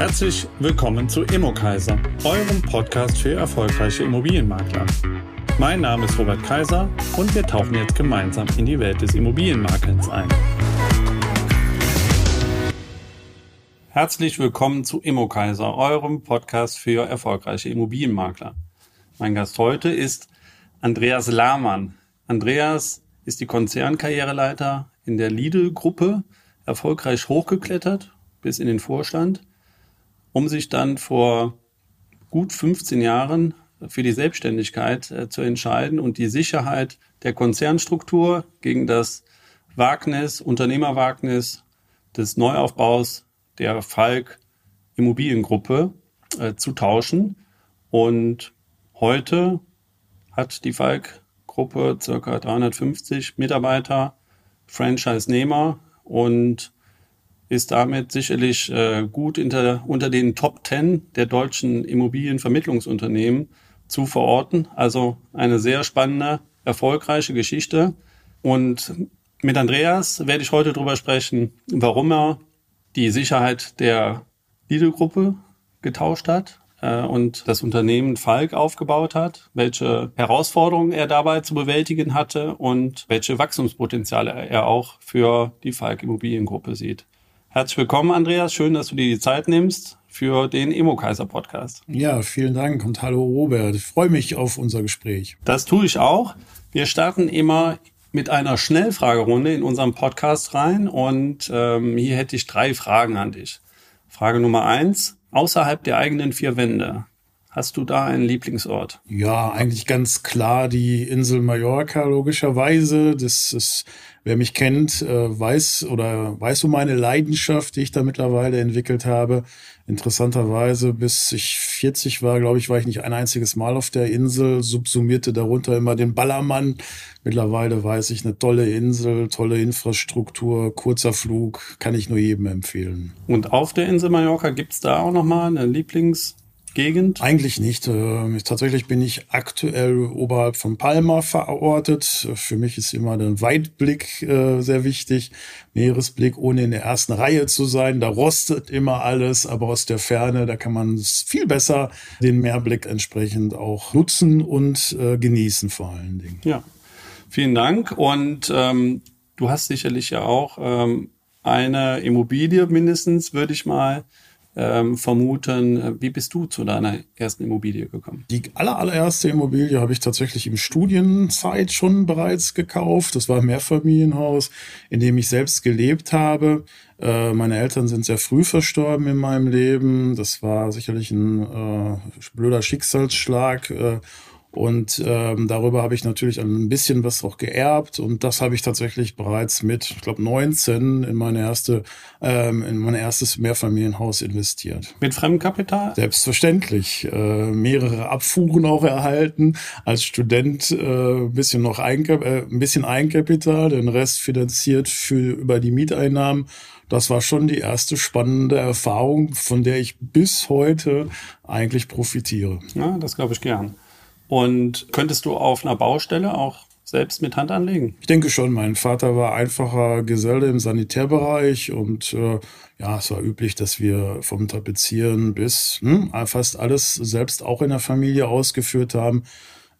Herzlich willkommen zu Immokaiser, eurem Podcast für erfolgreiche Immobilienmakler. Mein Name ist Robert Kaiser und wir tauchen jetzt gemeinsam in die Welt des Immobilienmakelns ein. Herzlich willkommen zu Immokaiser, eurem Podcast für erfolgreiche Immobilienmakler. Mein Gast heute ist Andreas Lahmann. Andreas ist die Konzernkarriereleiter in der Lidl-Gruppe, erfolgreich hochgeklettert bis in den Vorstand, um sich dann vor gut 15 Jahren für die Selbstständigkeit äh, zu entscheiden und die Sicherheit der Konzernstruktur gegen das Wagnis, Unternehmerwagnis des Neuaufbaus der Falk Immobiliengruppe äh, zu tauschen. Und heute hat die Falk Gruppe circa 350 Mitarbeiter, Franchise-Nehmer und ist damit sicherlich äh, gut inter, unter den Top 10 der deutschen Immobilienvermittlungsunternehmen zu verorten. Also eine sehr spannende, erfolgreiche Geschichte. Und mit Andreas werde ich heute darüber sprechen, warum er die Sicherheit der Lidl-Gruppe getauscht hat äh, und das Unternehmen Falk aufgebaut hat, welche Herausforderungen er dabei zu bewältigen hatte und welche Wachstumspotenziale er auch für die Falk Immobiliengruppe sieht. Herzlich willkommen, Andreas. Schön, dass du dir die Zeit nimmst für den Emo-Kaiser Podcast. Ja, vielen Dank und hallo Robert. Ich freue mich auf unser Gespräch. Das tue ich auch. Wir starten immer mit einer Schnellfragerunde in unserem Podcast rein und ähm, hier hätte ich drei Fragen an dich. Frage Nummer eins. Außerhalb der eigenen vier Wände. Hast du da einen Lieblingsort? Ja, eigentlich ganz klar die Insel Mallorca, logischerweise. Das ist Wer mich kennt, äh, weiß oder weiß um meine Leidenschaft, die ich da mittlerweile entwickelt habe. Interessanterweise, bis ich 40 war, glaube ich, war ich nicht ein einziges Mal auf der Insel, subsumierte darunter immer den Ballermann. Mittlerweile weiß ich, eine tolle Insel, tolle Infrastruktur, kurzer Flug, kann ich nur jedem empfehlen. Und auf der Insel Mallorca gibt's da auch nochmal eine Lieblings- Gegend? Eigentlich nicht. Ähm, tatsächlich bin ich aktuell oberhalb von Palma verortet. Für mich ist immer der Weitblick äh, sehr wichtig. Meeresblick, ohne in der ersten Reihe zu sein. Da rostet immer alles, aber aus der Ferne, da kann man viel besser den Meerblick entsprechend auch nutzen und äh, genießen vor allen Dingen. Ja, vielen Dank. Und ähm, du hast sicherlich ja auch ähm, eine Immobilie mindestens, würde ich mal ähm, vermuten. Wie bist du zu deiner ersten Immobilie gekommen? Die aller, allererste Immobilie habe ich tatsächlich im Studienzeit schon bereits gekauft. Das war ein Mehrfamilienhaus, in dem ich selbst gelebt habe. Äh, meine Eltern sind sehr früh verstorben in meinem Leben. Das war sicherlich ein äh, blöder Schicksalsschlag. Äh, und ähm, darüber habe ich natürlich ein bisschen was auch geerbt und das habe ich tatsächlich bereits mit, ich glaube, 19 in meine erste, ähm, in mein erstes Mehrfamilienhaus investiert. Mit Fremdkapital? Selbstverständlich. Äh, mehrere Abfuhren auch erhalten. Als Student äh, ein bisschen noch Einkap äh, ein bisschen Eigenkapital, den Rest finanziert für über die Mieteinnahmen. Das war schon die erste spannende Erfahrung, von der ich bis heute eigentlich profitiere. Ja, das glaube ich gern. Und könntest du auf einer Baustelle auch selbst mit Hand anlegen? Ich denke schon. Mein Vater war einfacher Geselle im Sanitärbereich und äh, ja, es war üblich, dass wir vom Tapezieren bis hm, fast alles selbst auch in der Familie ausgeführt haben.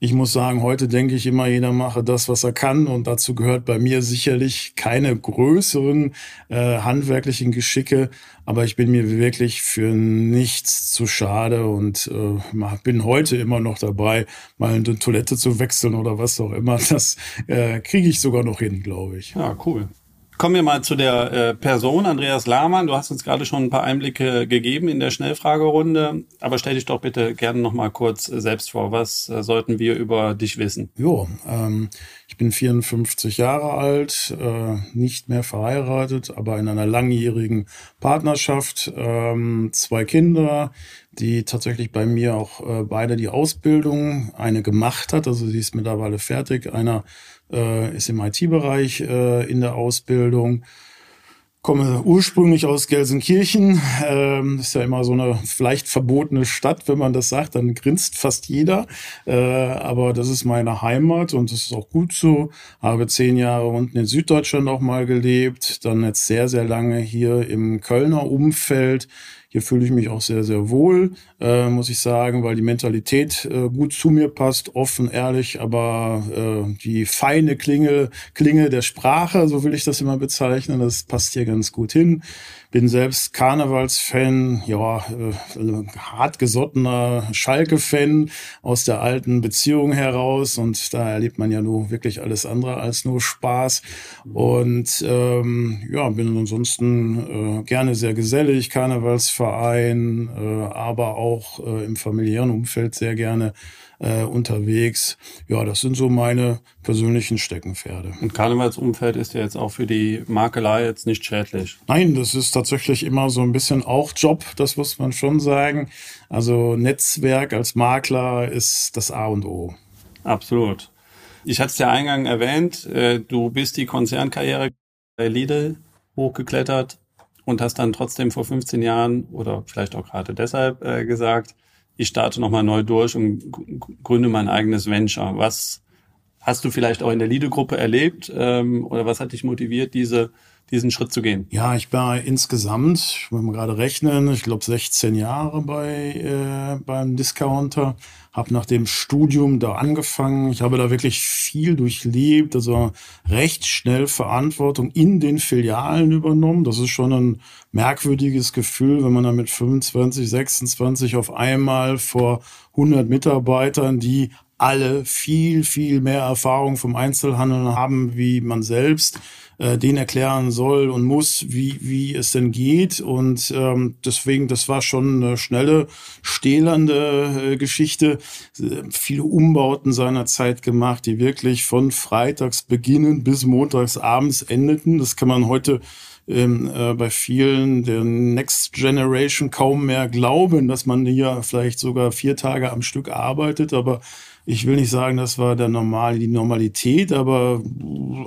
Ich muss sagen, heute denke ich immer, jeder mache das, was er kann. Und dazu gehört bei mir sicherlich keine größeren äh, handwerklichen Geschicke. Aber ich bin mir wirklich für nichts zu schade und äh, bin heute immer noch dabei, mal eine Toilette zu wechseln oder was auch immer. Das äh, kriege ich sogar noch hin, glaube ich. Ja, cool. Kommen wir mal zu der äh, Person, Andreas Lahmann. Du hast uns gerade schon ein paar Einblicke gegeben in der Schnellfragerunde, aber stell dich doch bitte gerne noch mal kurz äh, selbst vor. Was äh, sollten wir über dich wissen? Jo, ähm, ich bin 54 Jahre alt, äh, nicht mehr verheiratet, aber in einer langjährigen Partnerschaft, ähm, zwei Kinder, die tatsächlich bei mir auch äh, beide die Ausbildung, eine gemacht hat, also sie ist mittlerweile fertig, einer äh, ist im IT-Bereich äh, in der Ausbildung. Komme ursprünglich aus Gelsenkirchen. Ähm, ist ja immer so eine vielleicht verbotene Stadt, wenn man das sagt, dann grinst fast jeder. Äh, aber das ist meine Heimat und das ist auch gut so. Habe zehn Jahre unten in Süddeutschland auch mal gelebt, dann jetzt sehr, sehr lange hier im Kölner Umfeld Hier fühle ich mich auch sehr, sehr wohl, äh, muss ich sagen, weil die Mentalität äh, gut zu mir passt, offen, ehrlich, aber äh, die feine Klinge, Klinge der Sprache, so will ich das immer bezeichnen, das passt hier ganz gut hin. Bin selbst Karnevalsfan, ja, äh, hartgesottener Schalke-Fan aus der alten Beziehung heraus und da erlebt man ja nur wirklich alles andere als nur Spaß. Und ähm, ja, bin ansonsten äh, gerne sehr gesellig, Karnevalsverein, äh, aber auch äh, im familiären Umfeld sehr gerne äh, unterwegs. Ja, das sind so meine persönlichen Steckenpferde. Und Karnevalsumfeld ist ja jetzt auch für die Makelei jetzt nicht schädlich. Nein, das ist tatsächlich immer so ein bisschen auch Job, das muss man schon sagen. Also Netzwerk als Makler ist das A und O. Absolut. Ich hatte es ja eingang erwähnt, äh, du bist die Konzernkarriere bei Lidl hochgeklettert und hast dann trotzdem vor 15 Jahren oder vielleicht auch gerade deshalb äh, gesagt, ich starte nochmal neu durch und gründe mein eigenes Venture. Was hast du vielleicht auch in der Lidl-Gruppe erlebt ähm, oder was hat dich motiviert, diese diesen Schritt zu gehen? Ja, ich war insgesamt, ich muss mal gerade rechnen, ich glaube 16 Jahre bei äh, beim Discounter, habe nach dem Studium da angefangen. Ich habe da wirklich viel durchlebt, also recht schnell Verantwortung in den Filialen übernommen. Das ist schon ein merkwürdiges Gefühl, wenn man da mit 25, 26 auf einmal vor 100 Mitarbeitern, die alle viel, viel mehr Erfahrung vom Einzelhandel haben wie man selbst, äh, den erklären soll und muss, wie, wie es denn geht. Und ähm, deswegen, das war schon eine schnelle, stählernde äh, Geschichte. Äh, viele Umbauten seiner Zeit gemacht, die wirklich von freitags beginnen bis montags abends endeten. Das kann man heute ähm, äh, bei vielen der Next Generation kaum mehr glauben, dass man hier vielleicht sogar vier Tage am Stück arbeitet, aber ich will nicht sagen, das war der normal, die Normalität, aber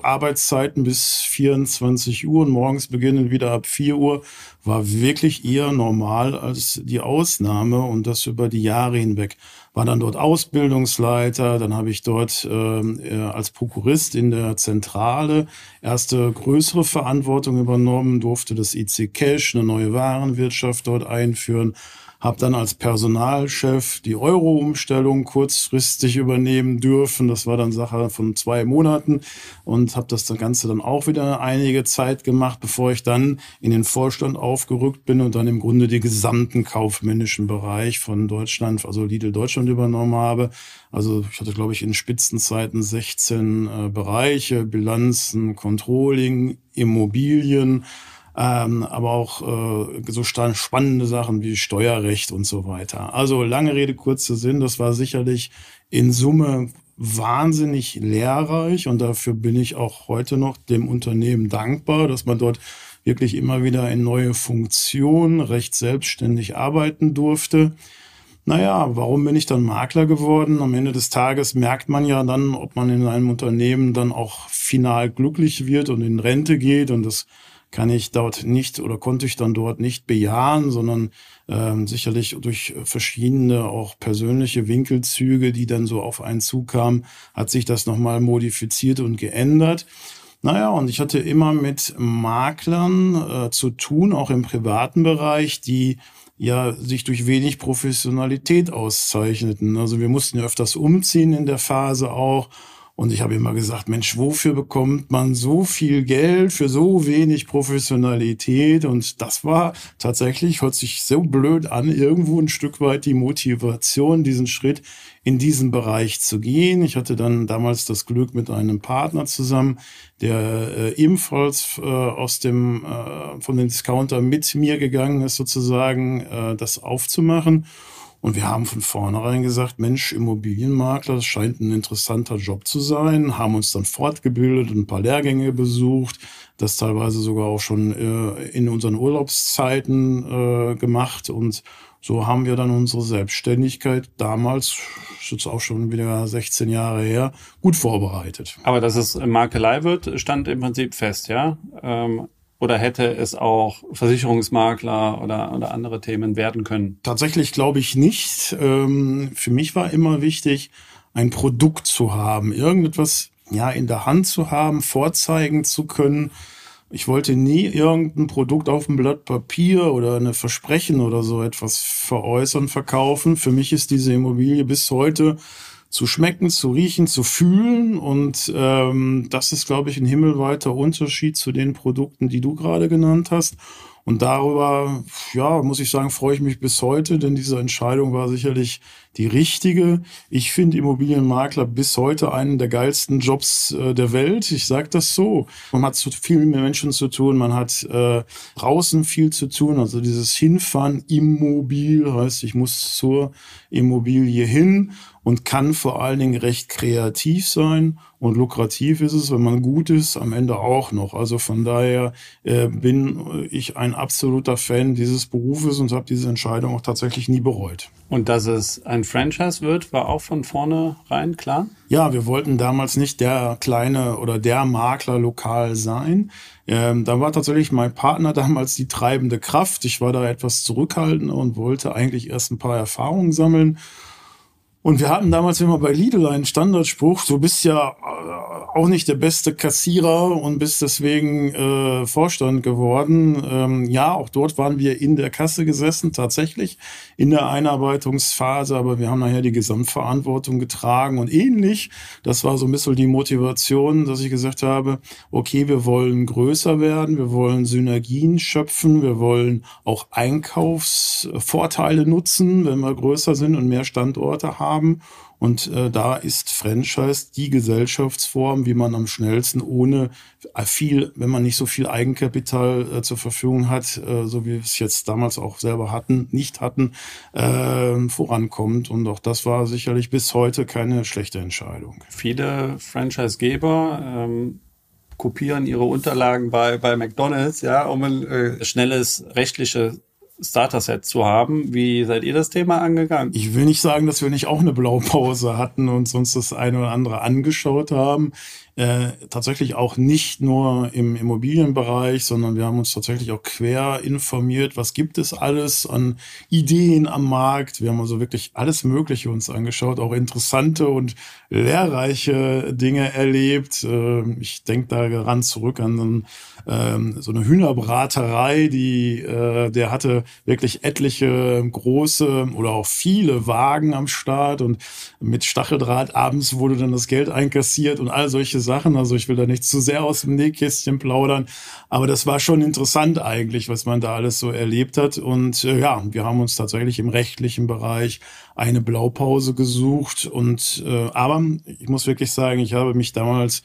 Arbeitszeiten bis 24 Uhr und morgens beginnen wieder ab 4 Uhr war wirklich eher normal als die Ausnahme und das über die Jahre hinweg. War dann dort Ausbildungsleiter, dann habe ich dort ähm, äh, als Prokurist in der Zentrale erste größere Verantwortung übernommen, durfte das IC Cash, eine neue Warenwirtschaft dort einführen, habe dann als Personalchef die Euro-Umstellung kurzfristig übernehmen dürfen. Das war dann Sache von zwei Monaten und habe das Ganze dann auch wieder einige Zeit gemacht, bevor ich dann in den Vorstand aufgerückt bin und dann im Grunde die gesamten kaufmännischen Bereich von Deutschland, also Lidl Deutschland übernommen habe. Also ich hatte, glaube ich, in Spitzenzeiten 16 äh, Bereiche, Bilanzen, Controlling, Immobilien, ähm, aber auch äh, so spannende Sachen wie Steuerrecht und so weiter. Also lange Rede, kurzer Sinn, das war sicherlich in Summe wahnsinnig lehrreich und dafür bin ich auch heute noch dem Unternehmen dankbar, dass man dort wirklich immer wieder in neue Funktionen recht selbstständig arbeiten durfte. Naja, warum bin ich dann Makler geworden? Am Ende des Tages merkt man ja dann, ob man in einem Unternehmen dann auch final glücklich wird und in Rente geht und das kann ich dort nicht oder konnte ich dann dort nicht bejahen, sondern ähm, sicherlich durch verschiedene auch persönliche Winkelzüge, die dann so auf einen zukamen, hat sich das nochmal modifiziert und geändert. Naja, und ich hatte immer mit Maklern äh, zu tun, auch im privaten Bereich, die ja sich durch wenig Professionalität auszeichneten. Also wir mussten ja öfters umziehen in der Phase auch und ich habe immer gesagt, Mensch, wofür bekommt man so viel Geld für so wenig Professionalität? Und das war tatsächlich, hört sich so blöd an, irgendwo ein Stück weit die Motivation, diesen Schritt in diesen Bereich zu gehen. Ich hatte dann damals das Glück mit einem Partner zusammen, der äh, ebenfalls äh, aus dem, äh, von den Discounter mit mir gegangen ist, sozusagen, äh, das aufzumachen. Und wir haben von vornherein gesagt, Mensch, Immobilienmakler, das scheint ein interessanter Job zu sein, haben uns dann fortgebildet und ein paar Lehrgänge besucht, das teilweise sogar auch schon äh, in unseren Urlaubszeiten äh, gemacht und so haben wir dann unsere Selbstständigkeit damals, jetzt auch schon wieder 16 Jahre her, gut vorbereitet. Aber dass es Makelei wird, stand im Prinzip fest, ja? Ähm oder hätte es auch Versicherungsmakler oder, oder andere Themen werden können? Tatsächlich glaube ich nicht. Ähm, für mich war immer wichtig, ein Produkt zu haben, irgendetwas ja in der Hand zu haben, vorzeigen zu können, Ich wollte nie irgendein Produkt auf dem Blatt Papier oder eine Versprechen oder so etwas veräußern, verkaufen. Für mich ist diese Immobilie bis heute zu schmecken, zu riechen, zu fühlen. Und ähm, das ist, glaube ich, ein himmelweiter Unterschied zu den Produkten, die du gerade genannt hast. Und darüber, ja, muss ich sagen, freue ich mich bis heute, denn diese Entscheidung war sicherlich die richtige. Ich finde Immobilienmakler bis heute einen der geilsten Jobs äh, der Welt. Ich sage das so. Man hat zu vielen mehr Menschen zu tun, man hat äh, draußen viel zu tun. Also dieses Hinfahren immobil heißt, ich muss zur Immobilie hin und kann vor allen Dingen recht kreativ sein und lukrativ ist es, wenn man gut ist, am Ende auch noch. Also von daher äh, bin ich ein absoluter Fan dieses Berufes und habe diese Entscheidung auch tatsächlich nie bereut. Und dass es ein Franchise wird, war auch von vornherein klar? Ja, wir wollten damals nicht der kleine oder der Makler lokal sein. Ähm, da war tatsächlich mein Partner damals die treibende Kraft. Ich war da etwas zurückhaltender und wollte eigentlich erst ein paar Erfahrungen sammeln. Und wir hatten damals immer bei Lidl einen Standardspruch, du bist ja äh, auch nicht der beste Kassierer und bist deswegen äh, Vorstand geworden. Ähm, ja, auch dort waren wir in der Kasse gesessen, tatsächlich in der Einarbeitungsphase, aber wir haben nachher die Gesamtverantwortung getragen und ähnlich. Das war so ein bisschen die Motivation, dass ich gesagt habe, okay, wir wollen größer werden, wir wollen Synergien schöpfen, wir wollen auch Einkaufsvorteile nutzen, wenn wir größer sind und mehr Standorte haben haben. Und äh, da ist Franchise die Gesellschaftsform, wie man am schnellsten ohne viel, wenn man nicht so viel Eigenkapital äh, zur Verfügung hat, äh, so wie wir es jetzt damals auch selber hatten, nicht hatten, äh, vorankommt. Und auch das war sicherlich bis heute keine schlechte Entscheidung. Viele Franchisegeber ähm kopieren ihre Unterlagen bei, bei McDonalds, ja, um ein äh, schnelles rechtliche Starter-Set zu haben. Wie seid ihr das Thema angegangen? Ich will nicht sagen, dass wir nicht auch eine Blaupause hatten und uns das eine oder andere angeschaut haben äh, tatsächlich auch nicht nur im Immobilienbereich, sondern wir haben uns tatsächlich auch quer informiert, was gibt es alles an Ideen am Markt. Wir haben also wirklich alles Mögliche uns angeschaut, auch interessante und lehrreiche Dinge erlebt. Äh, ich denke daran zurück an ähm, so eine Hühnerbraterei, die äh, der hatte wirklich etliche große oder auch viele Wagen am Start und mit Stacheldraht abends wurde dann das Geld einkassiert und all solche Sachen. Also ich will da nicht zu sehr aus dem Nähkästchen plaudern, aber das war schon interessant eigentlich, was man da alles so erlebt hat. Und äh, ja, wir haben uns tatsächlich im rechtlichen Bereich eine Blaupause gesucht. Und äh, aber ich muss wirklich sagen, ich habe mich damals,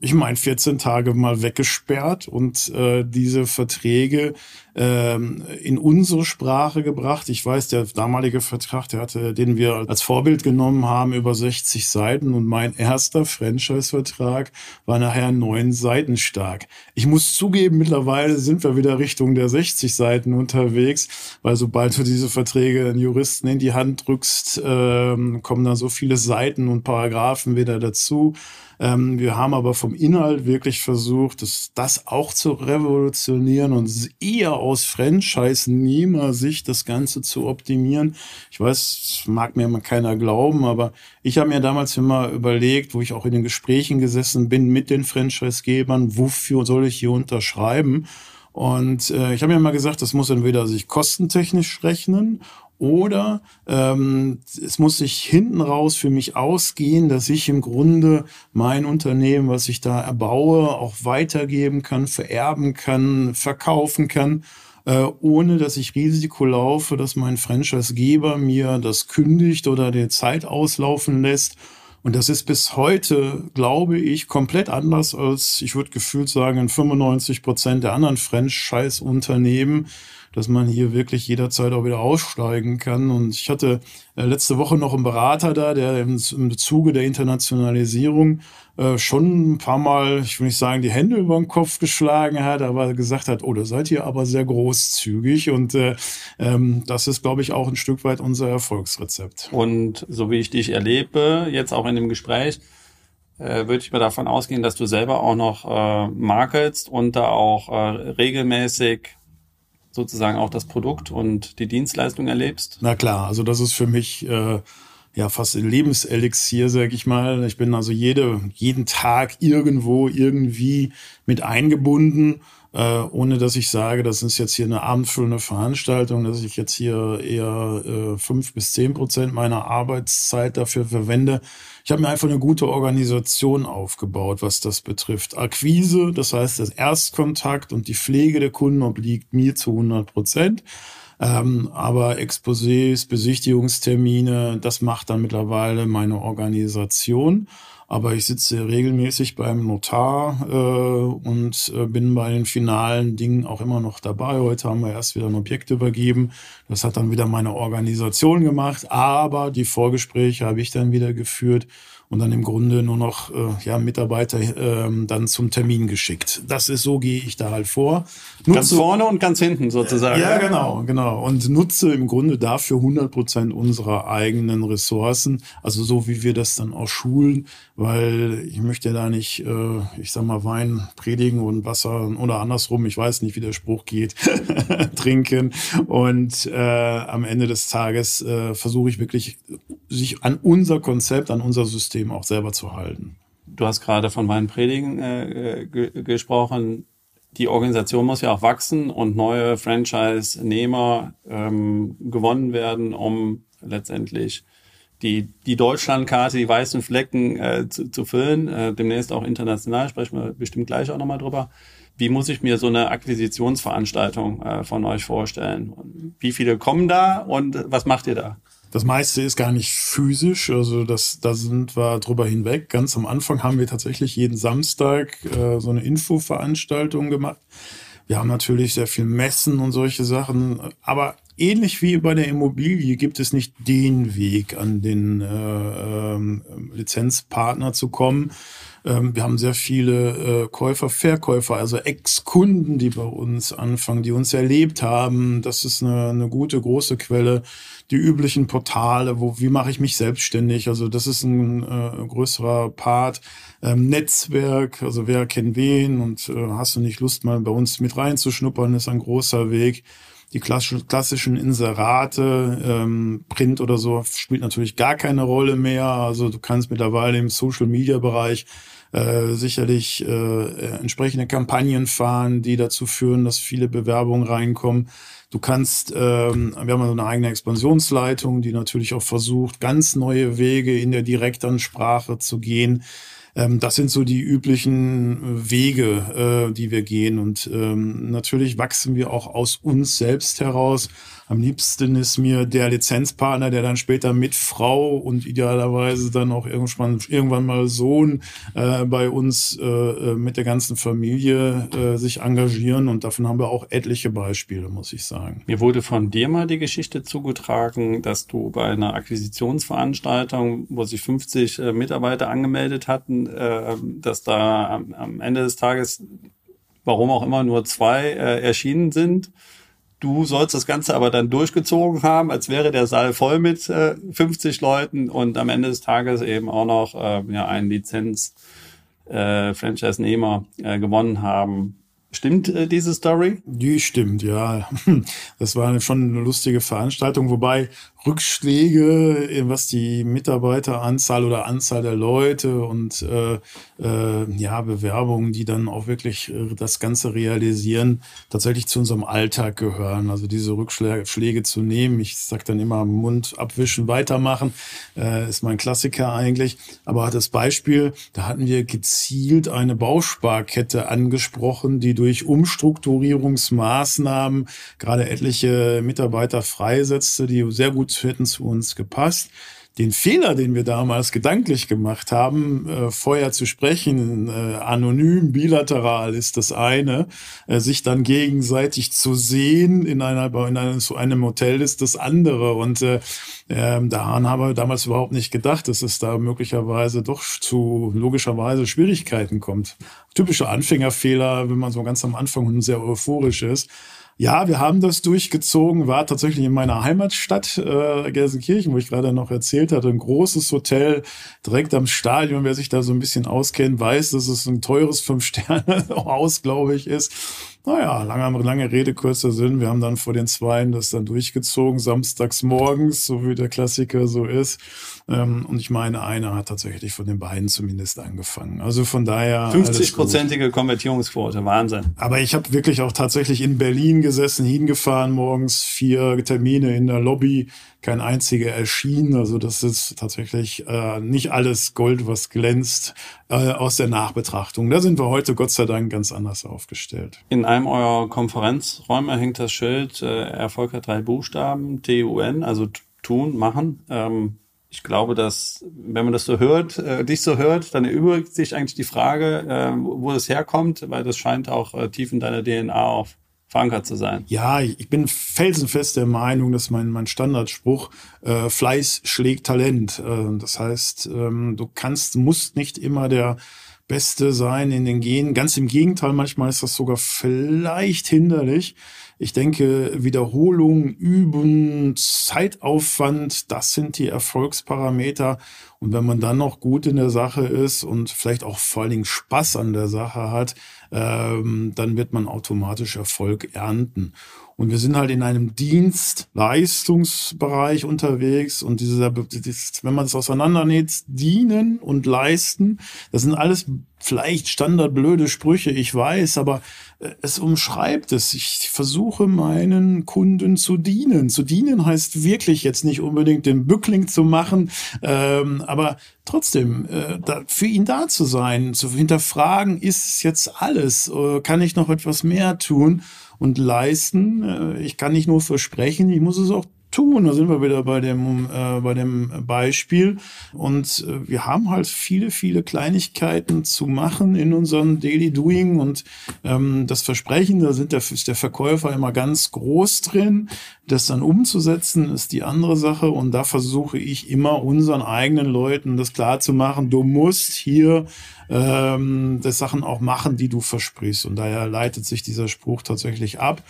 ich meine, 14 Tage mal weggesperrt und äh, diese Verträge ähm, in unsere Sprache gebracht. Ich weiß, der damalige Vertrag, der hatte, den wir als Vorbild genommen haben, über 60 Seiten und mein erster Franchise-Vertrag war nachher neun Seiten stark. Ich muss zugeben, mittlerweile sind wir wieder Richtung der 60 Seiten unterwegs, weil sobald du diese Verträge den Juristen in die Hand drückst, ähm, kommen da so viele Seiten und Paragraphen wieder dazu. Ähm, wir haben aber vom Inhalt wirklich versucht, das, das auch zu revolutionieren und eher aus Franchise-Nehmer-Sicht das Ganze zu optimieren. Ich weiß, mag mir immer keiner glauben, aber ich habe mir damals immer überlegt, wo ich auch in den Gesprächen gesessen bin mit den Franchise-Gebern, wofür soll ich hier unterschreiben? Und äh, ich habe mir mal gesagt, das muss entweder sich kostentechnisch rechnen oder ähm, es muss sich hinten raus für mich ausgehen, dass ich im Grunde mein Unternehmen, was ich da erbaue, auch weitergeben kann, vererben kann, verkaufen kann, äh, ohne dass ich Risiko laufe, dass mein Franchisegeber mir das kündigt oder die Zeit auslaufen lässt. Und das ist bis heute, glaube ich, komplett anders als, ich würde gefühlt sagen, in 95 Prozent der anderen Franchise-Unternehmen dass man hier wirklich jederzeit auch wieder aussteigen kann. Und ich hatte äh, letzte Woche noch einen Berater da, der im, im Zuge der Internationalisierung äh, schon ein paar Mal, ich will nicht sagen, die Hände über den Kopf geschlagen hat, aber gesagt hat, oh, da seid ihr aber sehr großzügig. Und äh, ähm, das ist, glaube ich, auch ein Stück weit unser Erfolgsrezept. Und so wie ich dich erlebe, jetzt auch in dem Gespräch, würde ich mal davon ausgehen, dass du selber auch noch äh, markelst und da auch äh, regelmäßig sozusagen auch das Produkt und die Dienstleistung erlebst? Na klar, also das ist für mich äh, ja fast ein Lebenselixier, sag ich mal. Ich bin also jede, jeden Tag irgendwo irgendwie mit eingebunden äh, ohne dass ich sage, das ist jetzt hier eine abendfüllende Veranstaltung, dass ich jetzt hier eher äh, fünf bis zehn Prozent meiner Arbeitszeit dafür verwende. Ich habe mir einfach eine gute Organisation aufgebaut, was das betrifft. Akquise, das heißt, das Erstkontakt und die Pflege der Kunden obliegt mir zu 100 Prozent. Ähm, aber Exposés, Besichtigungstermine, das macht dann mittlerweile meine Organisation. Aber ich sitze regelmäßig beim Notar äh, und äh, bin bei den finalen Dingen auch immer noch dabei. Heute haben wir erst wieder ein Objekt übergeben. Das hat dann wieder meine Organisation gemacht. Aber die Vorgespräche habe ich dann wieder geführt und dann im Grunde nur noch äh, ja, Mitarbeiter ähm, dann zum Termin geschickt. Das ist so, gehe ich da halt vor. Nutze, ganz vorne und ganz hinten sozusagen. Ja, genau, genau. Und nutze im Grunde dafür 100 Prozent unserer eigenen Ressourcen, also so wie wir das dann auch schulen, weil ich möchte da nicht, äh, ich sag mal, Wein predigen und Wasser oder andersrum, ich weiß nicht, wie der Spruch geht, trinken. Und äh, am Ende des Tages äh, versuche ich wirklich, sich an unser Konzept, an unser System auch selber zu halten. Du hast gerade von meinen Predigen äh, gesprochen. Die Organisation muss ja auch wachsen und neue Franchise-Nehmer ähm, gewonnen werden, um letztendlich die, die Deutschlandkarte, die weißen Flecken äh, zu, zu füllen. Äh, demnächst auch international, sprechen wir bestimmt gleich auch nochmal drüber. Wie muss ich mir so eine Akquisitionsveranstaltung äh, von euch vorstellen? Wie viele kommen da und was macht ihr da? Das meiste ist gar nicht physisch, also das, da sind wir drüber hinweg. Ganz am Anfang haben wir tatsächlich jeden Samstag äh, so eine Infoveranstaltung gemacht. Wir haben natürlich sehr viel Messen und solche Sachen, aber ähnlich wie bei der Immobilie gibt es nicht den Weg, an den äh, äh, Lizenzpartner zu kommen. Ähm, wir haben sehr viele äh, Käufer, Verkäufer, also Ex-Kunden, die bei uns anfangen, die uns erlebt haben. Das ist eine, eine gute, große Quelle die üblichen Portale, wo wie mache ich mich selbstständig? Also das ist ein äh, größerer Part. Ähm, Netzwerk, also wer kennt wen und äh, hast du nicht Lust mal bei uns mit reinzuschnuppern, ist ein großer Weg. Die klassischen Inserate, ähm, Print oder so, spielt natürlich gar keine Rolle mehr. Also du kannst mittlerweile im Social-Media-Bereich äh, sicherlich äh, entsprechende Kampagnen fahren, die dazu führen, dass viele Bewerbungen reinkommen. Du kannst, ähm, wir haben so eine eigene Expansionsleitung, die natürlich auch versucht, ganz neue Wege in der Direktansprache zu gehen. Ähm, das sind so die üblichen Wege, äh, die wir gehen. Und ähm, natürlich wachsen wir auch aus uns selbst heraus. Am liebsten ist mir der Lizenzpartner, der dann später mit Frau und idealerweise dann auch irgendwann, irgendwann mal Sohn äh, bei uns äh, äh, mit der ganzen Familie äh, sich engagieren. Und davon haben wir auch etliche Beispiele, muss ich sagen. Mir wurde von dir mal die Geschichte zugetragen, dass du bei einer Akquisitionsveranstaltung, wo sich 50 äh, Mitarbeiter angemeldet hatten, äh, dass da am, am Ende des Tages warum auch immer nur zwei äh, erschienen sind Du sollst das Ganze aber dann durchgezogen haben, als wäre der Saal voll mit äh, 50 Leuten und am Ende des Tages eben auch noch äh, ja, einen Lizenz-Franchise-Nehmer äh, äh, gewonnen haben. Stimmt äh, diese Story? Die stimmt, ja. Das war schon eine lustige Veranstaltung, wobei Rückschläge, was die Mitarbeiteranzahl oder Anzahl der Leute und äh, äh, ja, Bewerbungen, die dann auch wirklich äh, das Ganze realisieren, tatsächlich zu unserem Alltag gehören. Also diese Rückschläge zu nehmen, ich sag dann immer Mund abwischen, weitermachen, äh, ist mein Klassiker eigentlich. Aber das Beispiel, da hatten wir gezielt eine Bausparkette angesprochen, die durch Umstrukturierungsmaßnahmen gerade etliche Mitarbeiter freisetzte, die sehr gut hätten zu uns gepasst. Den Fehler, den wir damals gedanklich gemacht haben, äh, vorher zu sprechen, äh, anonym, bilateral ist das eine, äh, sich dann gegenseitig zu sehen in einer, in einem, so einem Hotel ist das andere. Und äh, äh, daran haben wir damals überhaupt nicht gedacht, dass es da möglicherweise doch zu logischerweise Schwierigkeiten kommt. Typischer Anfängerfehler, wenn man so ganz am Anfang sehr euphorisch ist. Ja, wir haben das durchgezogen, war tatsächlich in meiner Heimatstadt äh, Gelsenkirchen, wo ich gerade noch erzählt hatte, ein großes Hotel direkt am Stadion. Wer sich da so ein bisschen auskennt, weiß, dass es ein teures Fünf-Sterne-Haus, glaube ich, ist. Naja, lange, lange Rede, kurzer Sinn. Wir haben dann vor den Zweien das dann durchgezogen, samstags morgens, so wie der Klassiker so ist. Ähm, und ich meine, einer hat tatsächlich von den beiden zumindest angefangen. Also von daher. 50-prozentige Konvertierungsquote, Wahnsinn. Aber ich habe wirklich auch tatsächlich in Berlin gesessen, hingefahren, morgens vier Termine in der Lobby, kein einziger erschien. Also das ist tatsächlich äh, nicht alles Gold, was glänzt äh, aus der Nachbetrachtung. Da sind wir heute Gott sei Dank ganz anders aufgestellt. In einem eurer Konferenzräume hängt das Schild äh, Erfolg hat drei Buchstaben, T-U-N, also tun, machen. Ähm, ich glaube, dass, wenn man das so hört, äh, dich so hört, dann erübrigt sich eigentlich die Frage, äh, wo das herkommt, weil das scheint auch äh, tief in deiner DNA auf verankert zu sein. Ja, ich bin felsenfest der Meinung, dass mein, mein Standardspruch äh, Fleiß schlägt Talent. Äh, das heißt, ähm, du kannst, musst nicht immer der Beste sein in den Genen. Ganz im Gegenteil, manchmal ist das sogar vielleicht hinderlich. Ich denke, Wiederholung, Üben, Zeitaufwand, das sind die Erfolgsparameter. Und wenn man dann noch gut in der Sache ist und vielleicht auch vor allen Dingen Spaß an der Sache hat, ähm, dann wird man automatisch Erfolg ernten. Und wir sind halt in einem Dienstleistungsbereich unterwegs und dieser, wenn man es auseinandernäht, dienen und leisten, das sind alles vielleicht standardblöde Sprüche, ich weiß, aber es umschreibt es. Ich versuche meinen Kunden zu dienen. Zu dienen heißt wirklich jetzt nicht unbedingt den Bückling zu machen, ähm, aber trotzdem äh, da, für ihn da zu sein, zu hinterfragen, ist es jetzt alles? Äh, kann ich noch etwas mehr tun? und leisten. Äh, ich kann nicht nur versprechen, ich muss es auch tun. Da sind wir wieder bei dem, äh, bei dem Beispiel. Und äh, wir haben halt viele, viele Kleinigkeiten zu machen in unserem Daily Doing. Und ähm, das Versprechen, da sind der, ist der Verkäufer immer ganz groß drin. Das dann umzusetzen, ist die andere Sache. Und da versuche ich immer unseren eigenen Leuten das klar zu machen. Du musst hier ähm, das Sachen auch machen, die du versprichst. Und daher leitet sich dieser Spruch tatsächlich ab.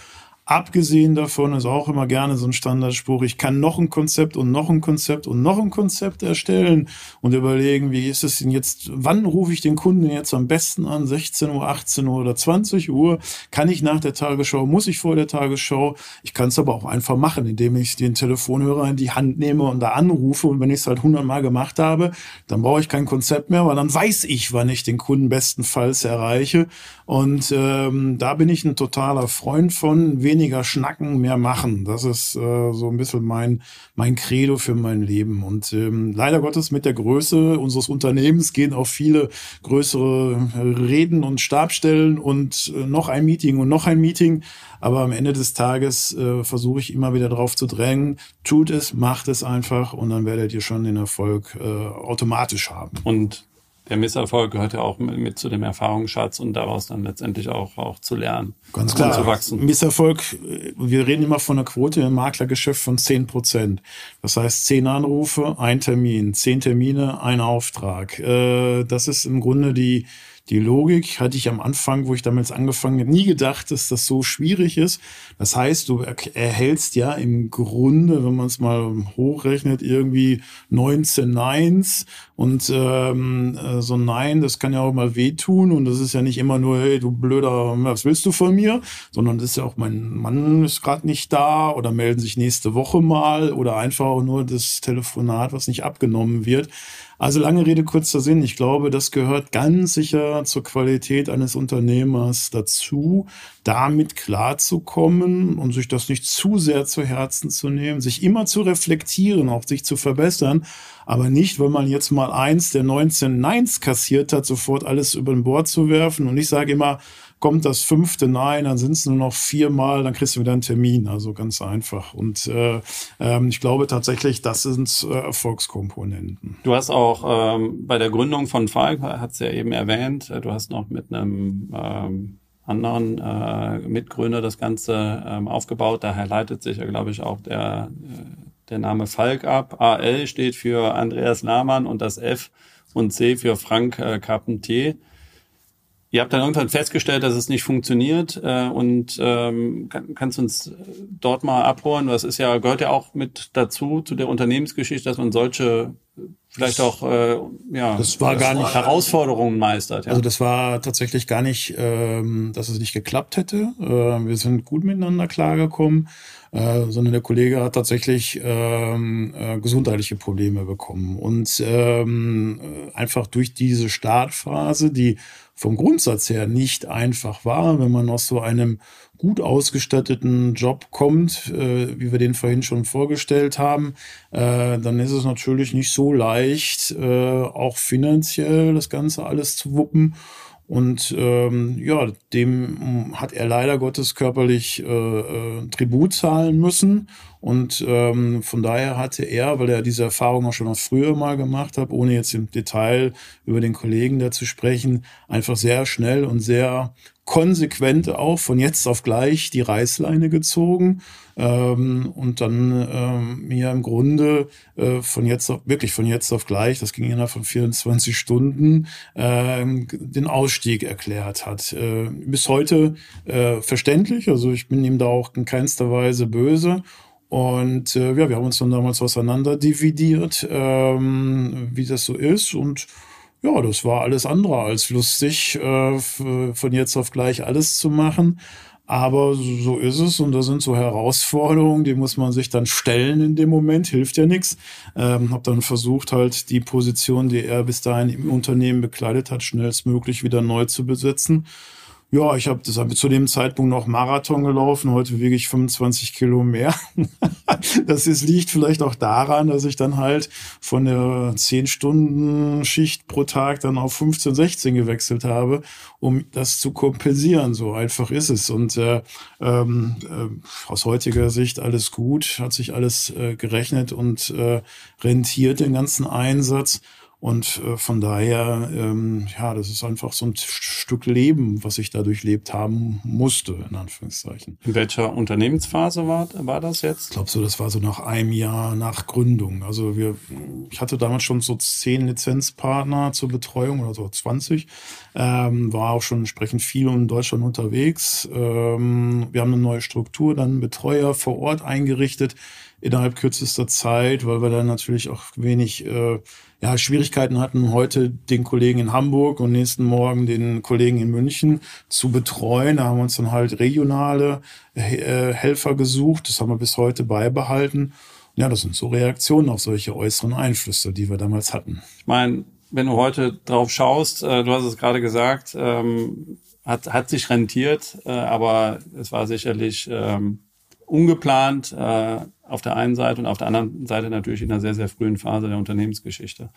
Abgesehen davon ist auch immer gerne so ein Standardspruch, ich kann noch ein Konzept und noch ein Konzept und noch ein Konzept erstellen und überlegen, wie ist es denn jetzt, wann rufe ich den Kunden jetzt am besten an, 16 Uhr, 18 Uhr oder 20 Uhr, kann ich nach der Tagesschau, muss ich vor der Tagesschau, ich kann es aber auch einfach machen, indem ich den Telefonhörer in die Hand nehme und da anrufe und wenn ich es halt 100 Mal gemacht habe, dann brauche ich kein Konzept mehr, weil dann weiß ich, wann ich den Kunden bestenfalls erreiche. Und ähm, da bin ich ein totaler Freund von, weniger schnacken, mehr machen. Das ist äh, so ein bisschen mein, mein Credo für mein Leben. Und ähm, leider Gottes mit der Größe unseres Unternehmens gehen auch viele größere Reden und Stabstellen und äh, noch ein Meeting und noch ein Meeting. Aber am Ende des Tages äh, versuche ich immer wieder drauf zu drängen, tut es, macht es einfach und dann werdet ihr schon den Erfolg äh, automatisch haben. Und der Misserfolg gehört ja auch mit, mit, zu dem Erfahrungsschatz und daraus dann letztendlich auch, auch zu lernen. Ganz klar. Zu wachsen. Misserfolg, wir reden immer von einer Quote im Maklergeschäft von zehn Prozent. Das heißt, zehn Anrufe, ein Termin, zehn Termine, ein Auftrag. Äh, das ist im Grunde die, die Logik hatte ich am Anfang, wo ich damals angefangen habe, nie gedacht, dass das so schwierig ist. Das heißt, du erhältst ja im Grunde, wenn man es mal hochrechnet, irgendwie 19 Neins und ähm, äh, so ein Nein, das kann ja auch mal wehtun und das ist ja nicht immer nur, hey, du blöder, was willst du von mir, sondern das ist ja auch, mein Mann ist gerade nicht da oder melden sich nächste Woche mal oder einfach nur das Telefonat, was nicht abgenommen wird. Also lange Rede, kurzer Sinn. Ich glaube, das gehört ganz sicher zur Qualität eines Unternehmers dazu, damit klarzukommen und sich das nicht zu sehr zu Herzen zu nehmen, sich immer zu reflektieren, auch sich zu verbessern, aber nicht, wenn man jetzt mal eins der 19 Neins kassiert hat, sofort alles über den Bord zu werfen. Und ich sage immer, kommt das fünfte Nein, dann sind es nur noch viermal, dann kriegst du wieder einen Termin. Also ganz einfach. Und äh, ähm, ich glaube tatsächlich, das sind äh, Erfolgskomponenten. Du hast auch ähm, bei der Gründung von Falk, hat es ja eben erwähnt, äh, du hast noch mit einem ähm, anderen äh, Mitgründer das Ganze ähm, aufgebaut. Daher leitet sich ja, glaube ich, auch der, äh, der Name Falk ab. AL steht für Andreas Lahmann und das F und C für Frank äh, Carpentier. Ihr habt dann irgendwann festgestellt, dass es nicht funktioniert äh, und ähm, kann, kannst uns dort mal abholen. Das ist ja gehört ja auch mit dazu zu der Unternehmensgeschichte, dass man solche vielleicht auch äh, ja das war gar nicht Herausforderungen meistert. Ja. Also das war tatsächlich gar nicht, ähm, dass es nicht geklappt hätte. Äh, wir sind gut miteinander klargekommen, äh, sondern der Kollege hat tatsächlich ähm, äh, gesundheitliche Probleme bekommen und ähm, einfach durch diese Startphase, die vom Grundsatz her nicht einfach war, wenn man aus so einem gut ausgestatteten Job kommt, äh, wie wir den vorhin schon vorgestellt haben, äh, dann ist es natürlich nicht so leicht, äh, auch finanziell das Ganze alles zu wuppen. Und ähm, ja, dem hat er leider Gottes körperlich äh, äh, Tribut zahlen müssen. Und ähm, von daher hatte er, weil er diese Erfahrung auch schon früher mal gemacht hat, ohne jetzt im Detail über den Kollegen da zu sprechen, einfach sehr schnell und sehr konsequent auch von jetzt auf gleich die Reißleine gezogen ähm, und dann ähm, mir im Grunde äh, von jetzt auf, wirklich von jetzt auf gleich, das ging innerhalb von 24 Stunden, äh, den Ausstieg erklärt hat. Äh, bis heute äh, verständlich, also ich bin ihm da auch in keinster Weise böse. Und äh, ja, wir haben uns dann damals auseinander dividiert, ähm, wie das so ist. Und ja, das war alles andere als lustig, äh, von jetzt auf gleich alles zu machen. Aber so ist es und da sind so Herausforderungen, die muss man sich dann stellen in dem Moment, hilft ja nichts. Ähm, habe dann versucht halt die Position, die er bis dahin im Unternehmen bekleidet hat, schnellstmöglich wieder neu zu besetzen. Ja, ich habe hab zu dem Zeitpunkt noch Marathon gelaufen. Heute wiege ich 25 Kilo mehr. das ist, liegt vielleicht auch daran, dass ich dann halt von der 10-Stunden-Schicht pro Tag dann auf 15, 16 gewechselt habe, um das zu kompensieren. So einfach ist es. Und äh, ähm, äh, aus heutiger Sicht alles gut, hat sich alles äh, gerechnet und äh, rentiert den ganzen Einsatz. Und äh, von daher, ähm, ja, das ist einfach so ein Stück Leben, was ich da durchlebt haben musste, in Anführungszeichen. In welcher Unternehmensphase war, war das jetzt? Ich glaube so, das war so nach einem Jahr nach Gründung. Also wir, ich hatte damals schon so zehn Lizenzpartner zur Betreuung oder so 20. Ähm, war auch schon entsprechend viel in Deutschland unterwegs. Ähm, wir haben eine neue Struktur, dann Betreuer vor Ort eingerichtet innerhalb kürzester Zeit, weil wir dann natürlich auch wenig äh, ja, Schwierigkeiten hatten, heute den Kollegen in Hamburg und nächsten Morgen den Kollegen in München zu betreuen. Da haben wir uns dann halt regionale äh, Helfer gesucht. Das haben wir bis heute beibehalten. Ja, das sind so Reaktionen auf solche äußeren Einflüsse, die wir damals hatten. Ich meine, wenn du heute drauf schaust, äh, du hast es gerade gesagt, ähm, hat, hat sich rentiert, äh, aber es war sicherlich ähm, ungeplant äh, auf der einen Seite und auf der anderen Seite natürlich in einer sehr, sehr frühen Phase der Unternehmensgeschichte,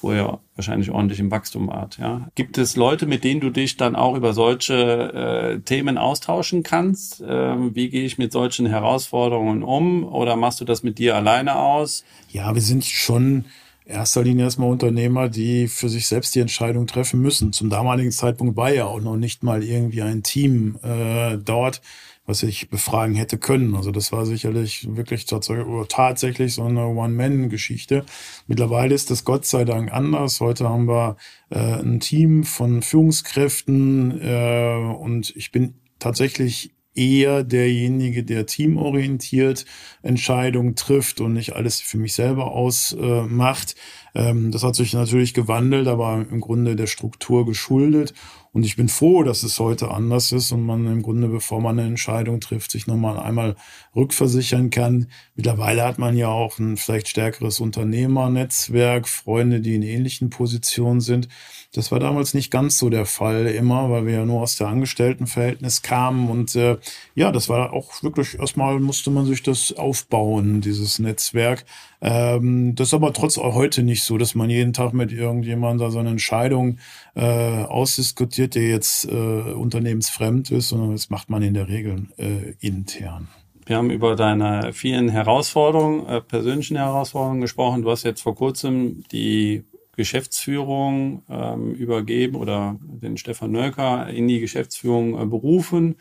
wo ihr wahrscheinlich ordentlich im Wachstum wart. Ja. Gibt es Leute, mit denen du dich dann auch über solche äh, Themen austauschen kannst? Ähm, wie gehe ich mit solchen Herausforderungen um? Oder machst du das mit dir alleine aus? Ja, wir sind schon erster Linie erstmal Unternehmer, die für sich selbst die Entscheidung treffen müssen. Zum damaligen Zeitpunkt war ja auch noch nicht mal irgendwie ein Team äh, dort, was ich befragen hätte können. Also das war sicherlich wirklich tatsächlich so eine One-Man-Geschichte. Mittlerweile ist das Gott sei Dank anders. Heute haben wir äh, ein Team von Führungskräften äh, und ich bin tatsächlich eher derjenige, der teamorientiert Entscheidungen trifft und nicht alles für mich selber ausmacht. Äh, ähm, das hat sich natürlich gewandelt, aber im Grunde der Struktur geschuldet. Und ich bin froh, dass es heute anders ist und man im Grunde, bevor man eine Entscheidung trifft, sich nochmal einmal rückversichern kann. Mittlerweile hat man ja auch ein vielleicht stärkeres Unternehmernetzwerk, Freunde, die in ähnlichen Positionen sind. Das war damals nicht ganz so der Fall immer, weil wir ja nur aus der Angestelltenverhältnis kamen. Und äh, ja, das war auch wirklich, erstmal musste man sich das aufbauen, dieses Netzwerk. Ähm, das ist aber trotz auch heute nicht so, dass man jeden Tag mit irgendjemandem da seine Entscheidung äh, ausdiskutiert, der jetzt äh, unternehmensfremd ist, sondern das macht man in der Regel äh, intern. Wir haben über deine vielen Herausforderungen, äh, persönlichen Herausforderungen gesprochen. Du hast jetzt vor kurzem die Geschäftsführung ähm, übergeben oder den Stefan Nölker in die Geschäftsführung äh, berufen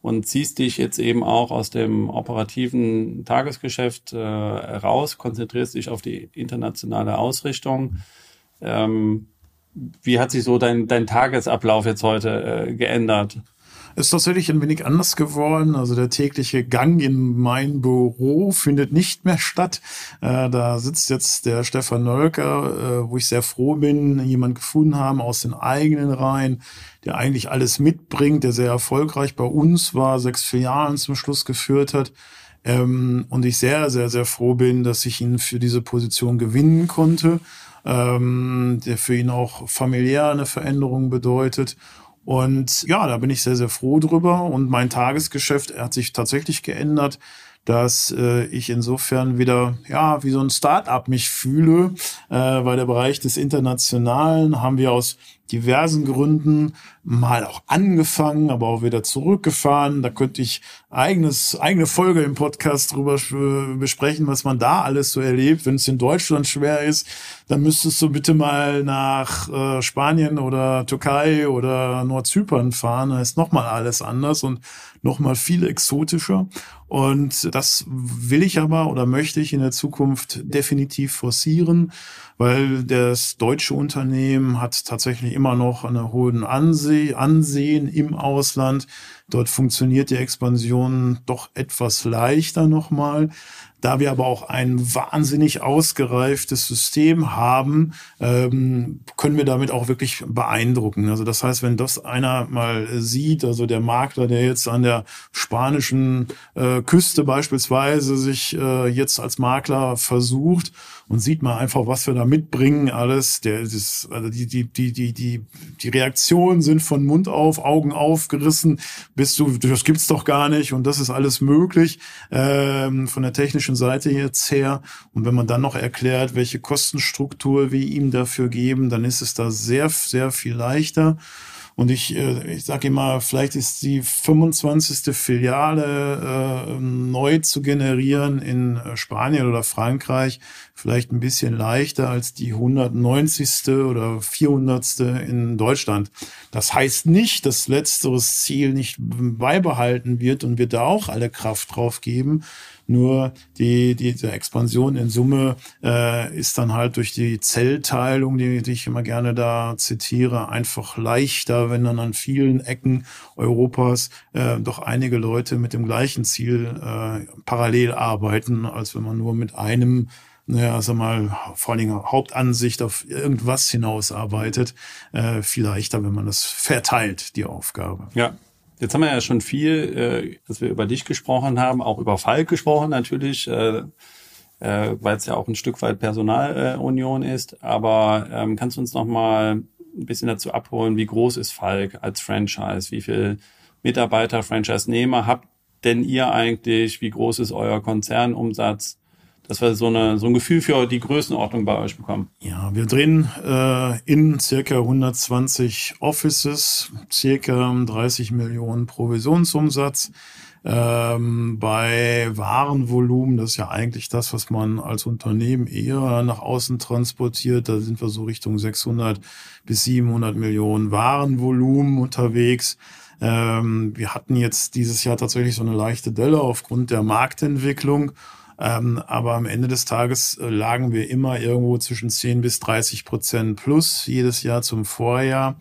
und ziehst dich jetzt eben auch aus dem operativen Tagesgeschäft äh, raus, konzentrierst dich auf die internationale Ausrichtung. Ähm, wie hat sich so dein, dein Tagesablauf jetzt heute äh, geändert? Ist tatsächlich ein wenig anders geworden. Also der tägliche Gang in mein Büro findet nicht mehr statt. Äh, da sitzt jetzt der Stefan Nölker, äh, wo ich sehr froh bin, jemand gefunden haben aus den eigenen Reihen, der eigentlich alles mitbringt, der sehr erfolgreich bei uns war, sechs Filialen zum Schluss geführt hat. Ähm, und ich sehr, sehr, sehr froh bin, dass ich ihn für diese Position gewinnen konnte, ähm, der für ihn auch familiär eine Veränderung bedeutet. Und ja, da bin ich sehr, sehr froh drüber. Und mein Tagesgeschäft hat sich tatsächlich geändert, dass äh, ich insofern wieder, ja, wie so ein Start-up mich fühle, äh, weil der Bereich des Internationalen haben wir aus diversen Gründen mal auch angefangen, aber auch wieder zurückgefahren. Da könnte ich eigenes, eigene Folge im Podcast drüber besprechen, was man da alles so erlebt. Wenn es in Deutschland schwer ist, dann müsstest du bitte mal nach äh, Spanien oder Türkei oder Nordzypern fahren. Da ist nochmal alles anders und nochmal viel exotischer. Und das will ich aber oder möchte ich in der Zukunft definitiv forcieren weil das deutsche Unternehmen hat tatsächlich immer noch einen hohen Ansehen im Ausland. Dort funktioniert die Expansion doch etwas leichter nochmal. Da wir aber auch ein wahnsinnig ausgereiftes System haben, ähm, können wir damit auch wirklich beeindrucken. Also das heißt, wenn das einer mal sieht, also der Makler, der jetzt an der spanischen äh, Küste beispielsweise sich äh, jetzt als Makler versucht und sieht mal einfach, was wir da mitbringen, alles. Der, das, also die, die, die, die, die, die Reaktionen sind von Mund auf, Augen aufgerissen, bist du, das gibt's doch gar nicht und das ist alles möglich ähm, von der technischen Seite jetzt her. Und wenn man dann noch erklärt, welche Kostenstruktur wir ihm dafür geben, dann ist es da sehr, sehr viel leichter. Und ich, äh, ich sage immer, vielleicht ist die 25. Filiale äh, neu zu generieren in äh, Spanien oder Frankreich vielleicht ein bisschen leichter als die 190. oder 400. in Deutschland. Das heißt nicht, dass letzteres Ziel nicht beibehalten wird und wir da auch alle Kraft drauf geben. Nur die, die, die Expansion in Summe äh, ist dann halt durch die Zellteilung, die, die ich immer gerne da zitiere, einfach leichter, wenn dann an vielen Ecken Europas äh, doch einige Leute mit dem gleichen Ziel äh, parallel arbeiten, als wenn man nur mit einem naja, sag mal, vor allen Dingen Hauptansicht auf irgendwas hinausarbeitet, äh, viel leichter, wenn man das verteilt, die Aufgabe. Ja, Jetzt haben wir ja schon viel, äh, dass wir über dich gesprochen haben, auch über Falk gesprochen natürlich, äh, äh, weil es ja auch ein Stück weit Personalunion äh, ist. Aber ähm, kannst du uns noch mal ein bisschen dazu abholen, wie groß ist Falk als Franchise? Wie viel Mitarbeiter, Franchise-Nehmer habt denn ihr eigentlich? Wie groß ist euer Konzernumsatz? Dass wir so, eine, so ein Gefühl für die Größenordnung bei euch bekommen. Ja, wir drehen äh, in circa 120 Offices, circa 30 Millionen Provisionsumsatz. Ähm, bei Warenvolumen, das ist ja eigentlich das, was man als Unternehmen eher nach außen transportiert, da sind wir so Richtung 600 bis 700 Millionen Warenvolumen unterwegs. Ähm, wir hatten jetzt dieses Jahr tatsächlich so eine leichte Delle aufgrund der Marktentwicklung. Ähm, aber am Ende des Tages äh, lagen wir immer irgendwo zwischen 10 bis 30 Prozent plus jedes Jahr zum Vorjahr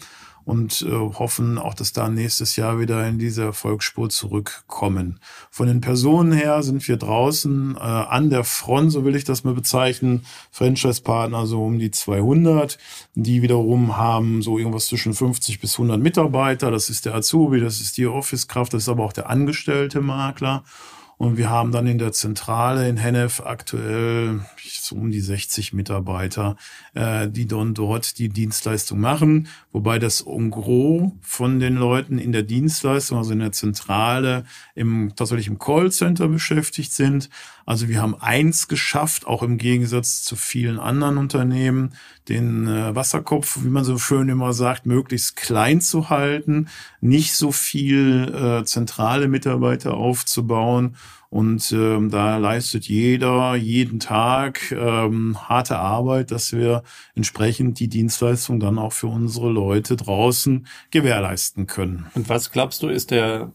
und äh, hoffen auch, dass da nächstes Jahr wieder in diese Erfolgsspur zurückkommen. Von den Personen her sind wir draußen äh, an der Front, so will ich das mal bezeichnen, Franchise-Partner so um die 200, die wiederum haben so irgendwas zwischen 50 bis 100 Mitarbeiter. Das ist der Azubi, das ist die Office-Kraft, das ist aber auch der angestellte Makler. Und wir haben dann in der Zentrale in Hennef aktuell so um die 60 Mitarbeiter, äh, die dann dort die Dienstleistung machen. Wobei das en gros von den Leuten in der Dienstleistung, also in der Zentrale, im, tatsächlich im Callcenter beschäftigt sind. Also wir haben eins geschafft, auch im Gegensatz zu vielen anderen Unternehmen, den äh, Wasserkopf, wie man so schön immer sagt, möglichst klein zu halten, nicht so viel äh, zentrale Mitarbeiter aufzubauen. Und ähm, da leistet jeder jeden Tag ähm, harte Arbeit, dass wir entsprechend die Dienstleistung dann auch für unsere Leute draußen gewährleisten können. Und was glaubst du, ist der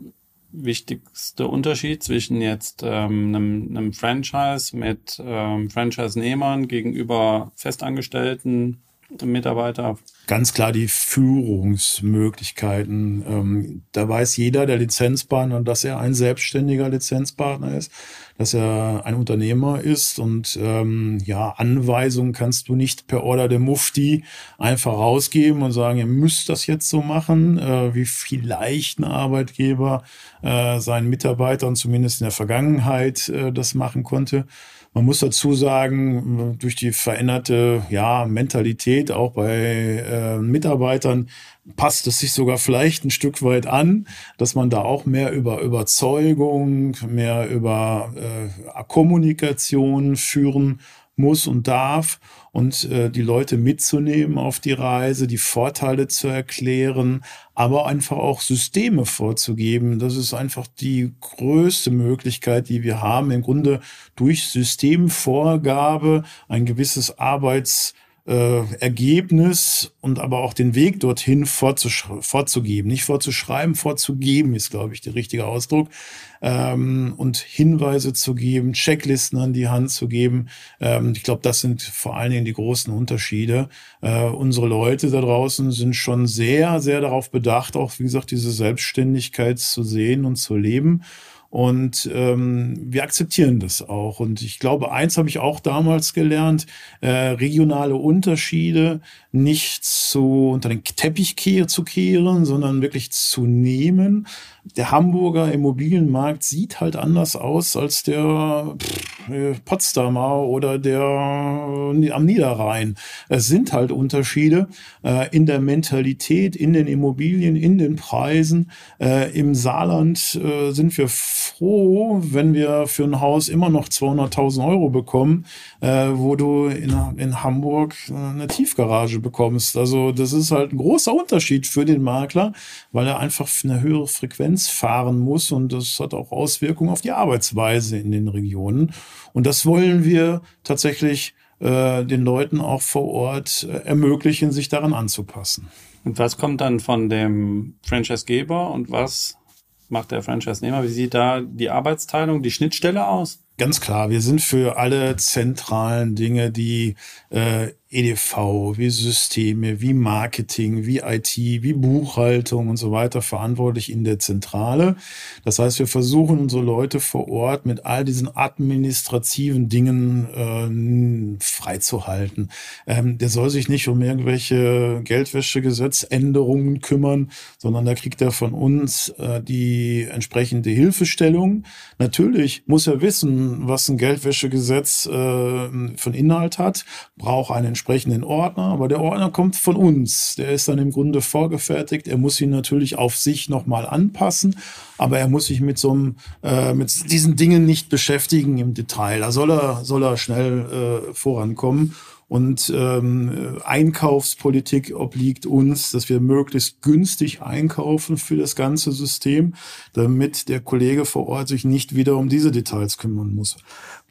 wichtigste Unterschied zwischen jetzt ähm, einem, einem Franchise mit ähm, Franchise-Nehmern gegenüber festangestellten Mitarbeiter? Ganz klar die Führungsmöglichkeiten. Ähm, da weiß jeder, der Lizenzpartner, dass er ein selbstständiger Lizenzpartner ist, dass er ein Unternehmer ist und ähm, ja, Anweisungen kannst du nicht per Order der Mufti einfach rausgeben und sagen, ihr müsst das jetzt so machen, äh, wie vielleicht ein Arbeitgeber äh, seinen Mitarbeitern zumindest in der Vergangenheit äh, das machen konnte. Man muss dazu sagen, durch die veränderte ja, Mentalität auch bei äh, Mitarbeitern passt es sich sogar vielleicht ein Stück weit an, dass man da auch mehr über Überzeugung, mehr über äh, Kommunikation führen muss und darf und äh, die Leute mitzunehmen auf die Reise, die Vorteile zu erklären, aber einfach auch Systeme vorzugeben. Das ist einfach die größte Möglichkeit, die wir haben, im Grunde durch Systemvorgabe ein gewisses Arbeits äh, Ergebnis und aber auch den Weg dorthin vorzugeben. Nicht vorzuschreiben, vorzugeben ist, glaube ich, der richtige Ausdruck. Ähm, und Hinweise zu geben, Checklisten an die Hand zu geben. Ähm, ich glaube, das sind vor allen Dingen die großen Unterschiede. Äh, unsere Leute da draußen sind schon sehr, sehr darauf bedacht, auch wie gesagt, diese Selbstständigkeit zu sehen und zu leben. Und ähm, wir akzeptieren das auch. Und ich glaube, eins habe ich auch damals gelernt, äh, regionale Unterschiede nicht zu unter den Teppich zu kehren, sondern wirklich zu nehmen. Der Hamburger Immobilienmarkt sieht halt anders aus als der äh, Potsdamer oder der äh, am Niederrhein. Es sind halt Unterschiede äh, in der Mentalität, in den Immobilien, in den Preisen. Im Saarland sind wir froh, wenn wir für ein Haus immer noch 200.000 Euro bekommen, wo du in, Hamburg eine Tiefgarage bekommst. Also das ist halt ein großer Unterschied für den Makler, weil er einfach eine höhere Frequenz fahren muss und das hat auch Auswirkungen auf die Arbeitsweise in den Regionen. Und das wollen wir tatsächlich äh, den Leuten auch vor Ort äh, ermöglichen, sich daran anzupassen. Und was kommt dann von dem Franchise-Geber und was macht der Franchise-Nehmer? Wie sieht da die Arbeitsteilung, die Schnittstelle aus? Ganz klar, wir sind für alle zentralen Dinge, die äh, EDV, wie Systeme, wie Marketing, wie IT, wie Buchhaltung und so weiter verantwortlich in der Zentrale. Das heißt, wir versuchen unsere Leute vor Ort mit all diesen administrativen Dingen äh, freizuhalten. Ähm, der soll sich nicht um irgendwelche Geldwäschegesetzänderungen kümmern, sondern da kriegt er von uns äh, die entsprechende Hilfestellung. Natürlich muss er wissen, was ein Geldwäschegesetz äh, von Inhalt hat, braucht einen entsprechenden Ordner, aber der Ordner kommt von uns. Der ist dann im Grunde vorgefertigt. Er muss ihn natürlich auf sich nochmal anpassen, aber er muss sich mit so einem, äh, mit diesen Dingen nicht beschäftigen im Detail. Da soll er, soll er schnell äh, vorankommen. Und ähm, Einkaufspolitik obliegt uns, dass wir möglichst günstig einkaufen für das ganze System, damit der Kollege vor Ort sich nicht wieder um diese Details kümmern muss.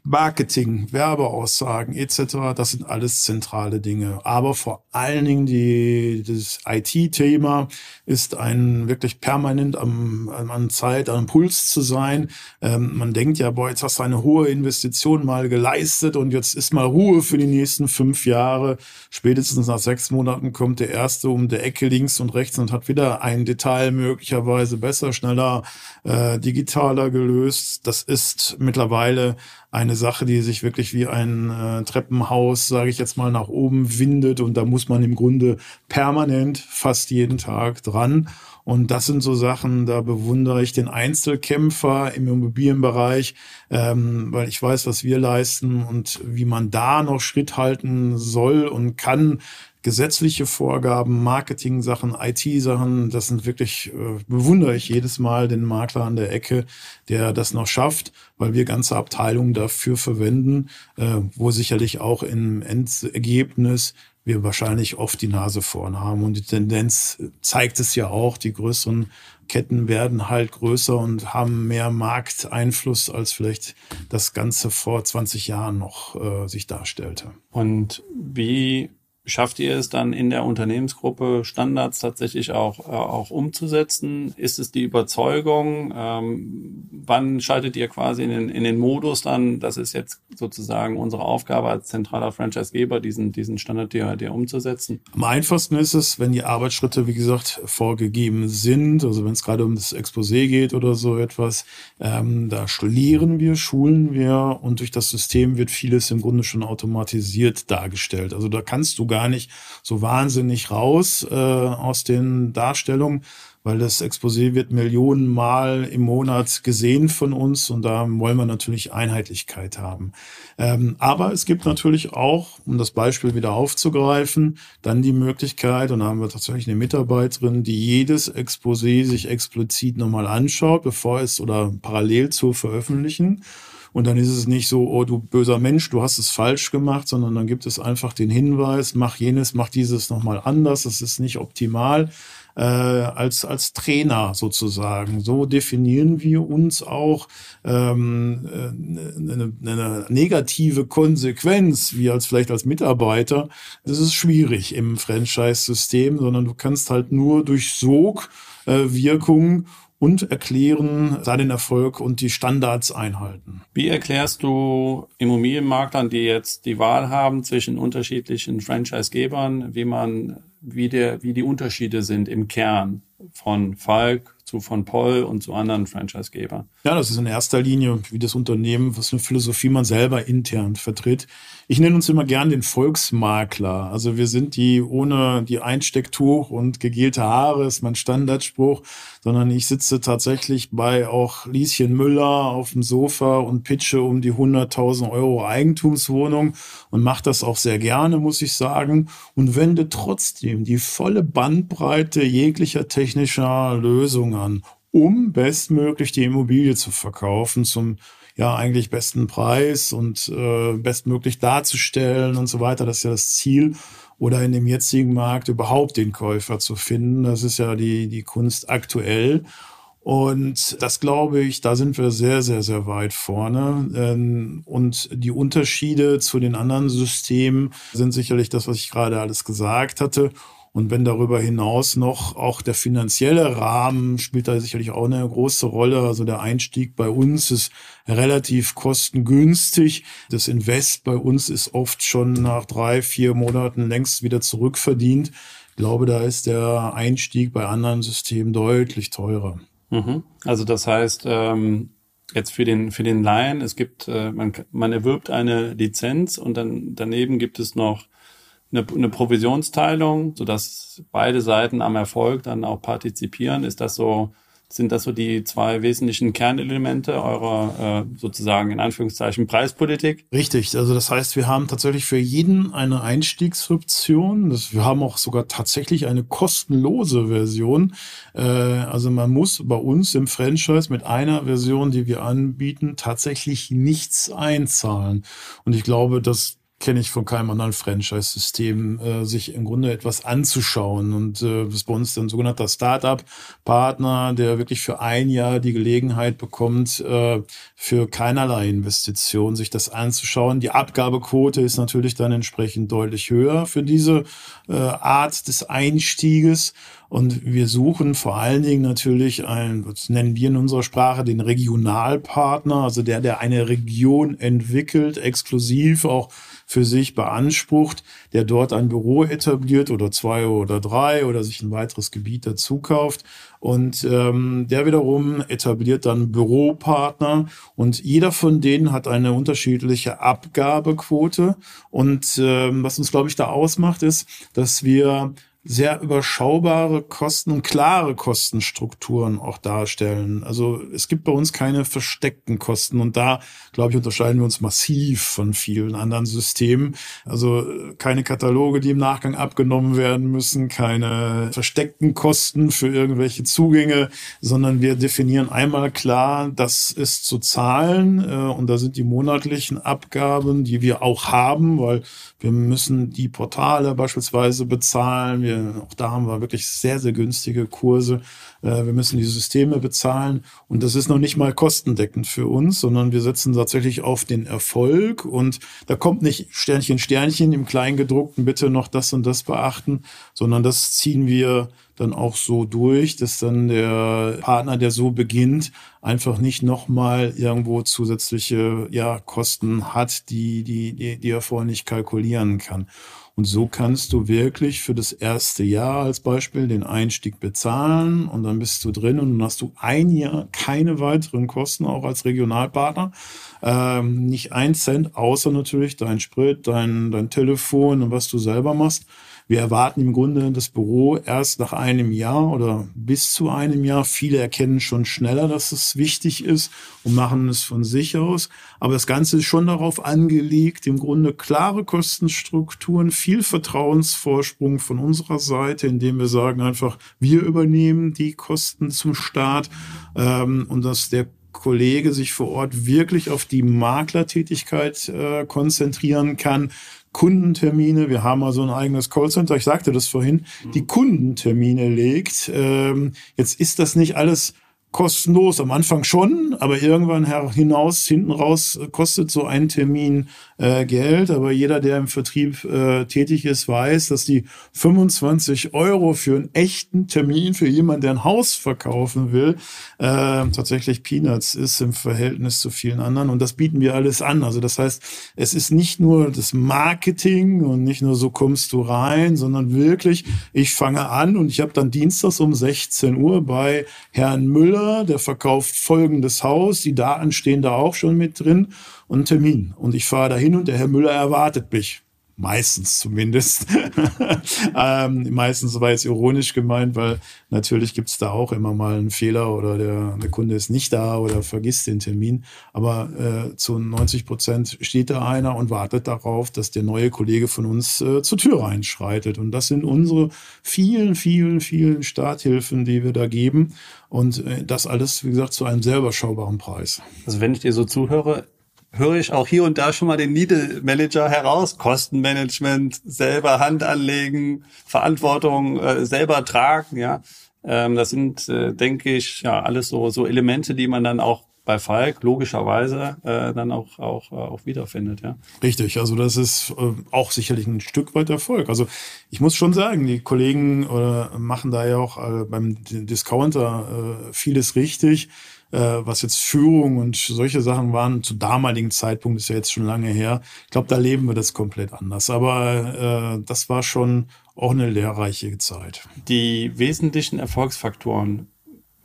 Marketing, Werbeaussagen etc., das sind alles zentrale Dinge. Aber vor allen Dingen die, das IT-Thema ist ein wirklich permanent am, an Zeit, am Puls zu sein. Ähm, man denkt ja, boah, jetzt hast du eine hohe Investition mal geleistet und jetzt ist mal Ruhe für die nächsten fünf Jahre. Spätestens nach sechs Monaten kommt der erste um der Ecke links und rechts und hat wieder ein Detail möglicherweise besser, schneller, äh, digitaler gelöst. Das ist mittlerweile eine Sache, die sich wirklich wie ein äh, Treppenhaus, sage ich jetzt mal, nach oben windet und da muss man im Grunde permanent fast jeden Tag dran. Und das sind so Sachen, da bewundere ich den Einzelkämpfer im Immobilienbereich, ähm, weil ich weiß, was wir leisten und wie man da noch Schritt halten soll und kann gesetzliche Vorgaben, Marketing-Sachen, IT-Sachen, das sind wirklich, äh, bewundere ich jedes Mal den Makler an der Ecke, der das noch schafft, weil wir ganze Abteilungen dafür verwenden, äh, wo sicherlich auch im Endergebnis wir wahrscheinlich oft die Nase vorn haben. Und die Tendenz zeigt es ja auch, die größeren Ketten werden halt größer und haben mehr Markteinfluss, als vielleicht das Ganze vor 20 Jahren noch äh, sich darstellte. Und wie Schafft ihr es dann in der Unternehmensgruppe Standards tatsächlich auch, äh, auch umzusetzen? Ist es die Überzeugung? Ähm, wann schaltet ihr quasi in den, in den Modus dann, dass es jetzt sozusagen unsere Aufgabe als zentraler Franchisegeber, diesen, diesen Standard DHD umzusetzen? Am einfachsten ist es, wenn die Arbeitsschritte, wie gesagt, vorgegeben sind, also wenn es gerade um das Exposé geht oder so etwas, ähm, da lehren wir, schulen wir und durch das System wird vieles im Grunde schon automatisiert dargestellt. Also da kannst du gar nicht so wahnsinnig raus äh, aus den Darstellungen weil das Exposé wird Millionenmal im Monat gesehen von uns und da wollen wir natürlich Einheitlichkeit haben. Ähm, aber es gibt natürlich auch, um das Beispiel wieder aufzugreifen, dann die Möglichkeit, und da haben wir tatsächlich eine Mitarbeiterin, die jedes Exposé sich explizit nochmal anschaut, bevor es oder parallel zu veröffentlichen. Und dann ist es nicht so, oh du böser Mensch, du hast es falsch gemacht, sondern dann gibt es einfach den Hinweis, mach jenes, mach dieses nochmal anders, das ist nicht optimal äh, als, als Trainer sozusagen. So definieren wir uns auch ähm, äh, eine, eine negative Konsequenz, wie als vielleicht als Mitarbeiter. Das ist schwierig im Franchise-System, sondern du kannst halt nur durch Sog äh, Wirkung und erklären seinen Erfolg und die Standards einhalten. Wie erklärst du Immobilienmaklern, die jetzt die Wahl haben zwischen unterschiedlichen Franchisegebern, wie man, wie der, wie die Unterschiede sind im Kern von Falk zu von Poll und zu anderen Franchisegebern? Ja, das ist in erster Linie, wie das Unternehmen, was eine Philosophie man selber intern vertritt. Ich nenne uns immer gern den Volksmakler. Also wir sind die ohne die Einstecktuch und gegelte Haare, ist mein Standardspruch, sondern ich sitze tatsächlich bei auch Lieschen Müller auf dem Sofa und pitche um die 100.000 Euro Eigentumswohnung und mache das auch sehr gerne, muss ich sagen, und wende trotzdem die volle Bandbreite jeglicher technischer Lösungen an, um bestmöglich die Immobilie zu verkaufen zum ja eigentlich besten Preis und äh, bestmöglich darzustellen und so weiter. Das ist ja das Ziel. Oder in dem jetzigen Markt überhaupt den Käufer zu finden. Das ist ja die, die Kunst aktuell. Und das glaube ich, da sind wir sehr, sehr, sehr weit vorne. Ähm, und die Unterschiede zu den anderen Systemen sind sicherlich das, was ich gerade alles gesagt hatte. Und wenn darüber hinaus noch auch der finanzielle Rahmen spielt da sicherlich auch eine große Rolle. Also der Einstieg bei uns ist relativ kostengünstig. Das Invest bei uns ist oft schon nach drei, vier Monaten längst wieder zurückverdient. Ich glaube, da ist der Einstieg bei anderen Systemen deutlich teurer. Mhm. Also das heißt, ähm, jetzt für den für den Laien, es gibt, äh, man, man erwirbt eine Lizenz und dann daneben gibt es noch eine, eine Provisionsteilung, sodass beide Seiten am Erfolg dann auch partizipieren. Ist das so, sind das so die zwei wesentlichen Kernelemente eurer äh, sozusagen in Anführungszeichen Preispolitik? Richtig, also das heißt, wir haben tatsächlich für jeden eine Einstiegsoption. Wir haben auch sogar tatsächlich eine kostenlose Version. Äh, also man muss bei uns im Franchise mit einer Version, die wir anbieten, tatsächlich nichts einzahlen. Und ich glaube, dass kenne ich von keinem anderen Franchise-System, äh, sich im Grunde etwas anzuschauen. Und äh, das ist bei uns ein sogenannter Startup-Partner, der wirklich für ein Jahr die Gelegenheit bekommt, äh, für keinerlei Investition sich das anzuschauen. Die Abgabequote ist natürlich dann entsprechend deutlich höher für diese äh, Art des Einstieges. Und wir suchen vor allen Dingen natürlich ein, was nennen wir in unserer Sprache, den Regionalpartner, also der, der eine Region entwickelt, exklusiv auch für sich beansprucht, der dort ein Büro etabliert oder zwei oder drei oder sich ein weiteres Gebiet dazu kauft. Und ähm, der wiederum etabliert dann Büropartner und jeder von denen hat eine unterschiedliche Abgabequote. Und ähm, was uns, glaube ich, da ausmacht, ist, dass wir sehr überschaubare Kosten und klare Kostenstrukturen auch darstellen. Also es gibt bei uns keine versteckten Kosten und da, glaube ich, unterscheiden wir uns massiv von vielen anderen Systemen. Also keine Kataloge, die im Nachgang abgenommen werden müssen, keine versteckten Kosten für irgendwelche Zugänge, sondern wir definieren einmal klar, das ist zu zahlen äh, und da sind die monatlichen Abgaben, die wir auch haben, weil wir müssen die Portale beispielsweise bezahlen. Wir, auch da haben wir wirklich sehr, sehr günstige Kurse. Äh, wir müssen die Systeme bezahlen und das ist noch nicht mal kostendeckend für uns, sondern wir setzen tatsächlich auf den Erfolg und da kommt nicht Sternchen, Sternchen im Kleingedruckten, bitte noch das und das beachten, sondern das ziehen wir dann auch so durch, dass dann der Partner, der so beginnt, einfach nicht nochmal irgendwo zusätzliche ja, Kosten hat, die, die, die, die er vorher nicht kalkulieren kann. Und so kannst du wirklich für das erste Jahr als Beispiel den Einstieg bezahlen und dann bist du drin und dann hast du ein Jahr keine weiteren Kosten, auch als Regionalpartner. Ähm, nicht ein Cent, außer natürlich dein Sprit, dein, dein Telefon und was du selber machst. Wir erwarten im Grunde das Büro erst nach einem Jahr oder bis zu einem Jahr. Viele erkennen schon schneller, dass es wichtig ist und machen es von sich aus. Aber das Ganze ist schon darauf angelegt, im Grunde klare Kostenstrukturen, viel Vertrauensvorsprung von unserer Seite, indem wir sagen einfach, wir übernehmen die Kosten zum Start ähm, und dass der Kollege sich vor Ort wirklich auf die Maklertätigkeit äh, konzentrieren kann Kundentermine, wir haben also ein eigenes Callcenter, ich sagte das vorhin, die Kundentermine legt. Ähm, jetzt ist das nicht alles kostenlos, am Anfang schon, aber irgendwann hinaus, hinten raus kostet so ein Termin äh, Geld. Aber jeder, der im Vertrieb äh, tätig ist, weiß, dass die 25 Euro für einen echten Termin für jemanden, der ein Haus verkaufen will, äh, tatsächlich Peanuts ist im Verhältnis zu vielen anderen. Und das bieten wir alles an. Also das heißt, es ist nicht nur das Marketing und nicht nur so kommst du rein, sondern wirklich, ich fange an und ich habe dann dienstags um 16 Uhr bei Herrn Müller, der verkauft folgendes Haus. Die Daten stehen da auch schon mit drin und einen Termin. Und ich fahre dahin und der Herr Müller erwartet mich. Meistens zumindest. ähm, meistens war jetzt ironisch gemeint, weil natürlich gibt's da auch immer mal einen Fehler oder der, der Kunde ist nicht da oder vergisst den Termin. Aber äh, zu 90 Prozent steht da einer und wartet darauf, dass der neue Kollege von uns äh, zur Tür reinschreitet. Und das sind unsere vielen, vielen, vielen Starthilfen, die wir da geben. Und äh, das alles, wie gesagt, zu einem selber schaubaren Preis. Also wenn ich dir so zuhöre, höre ich auch hier und da schon mal den Needle Manager heraus. Kostenmanagement, selber Hand anlegen, Verantwortung äh, selber tragen, ja. Ähm, das sind, äh, denke ich, ja, alles so, so Elemente, die man dann auch bei Falk logischerweise äh, dann auch, auch, äh, auch wiederfindet, ja. Richtig, also das ist äh, auch sicherlich ein Stück weit Erfolg. Also ich muss schon sagen, die Kollegen äh, machen da ja auch äh, beim Discounter äh, vieles richtig was jetzt Führung und solche Sachen waren, zu damaligen Zeitpunkt ist ja jetzt schon lange her. Ich glaube, da leben wir das komplett anders. Aber äh, das war schon auch eine lehrreiche Zeit. Die wesentlichen Erfolgsfaktoren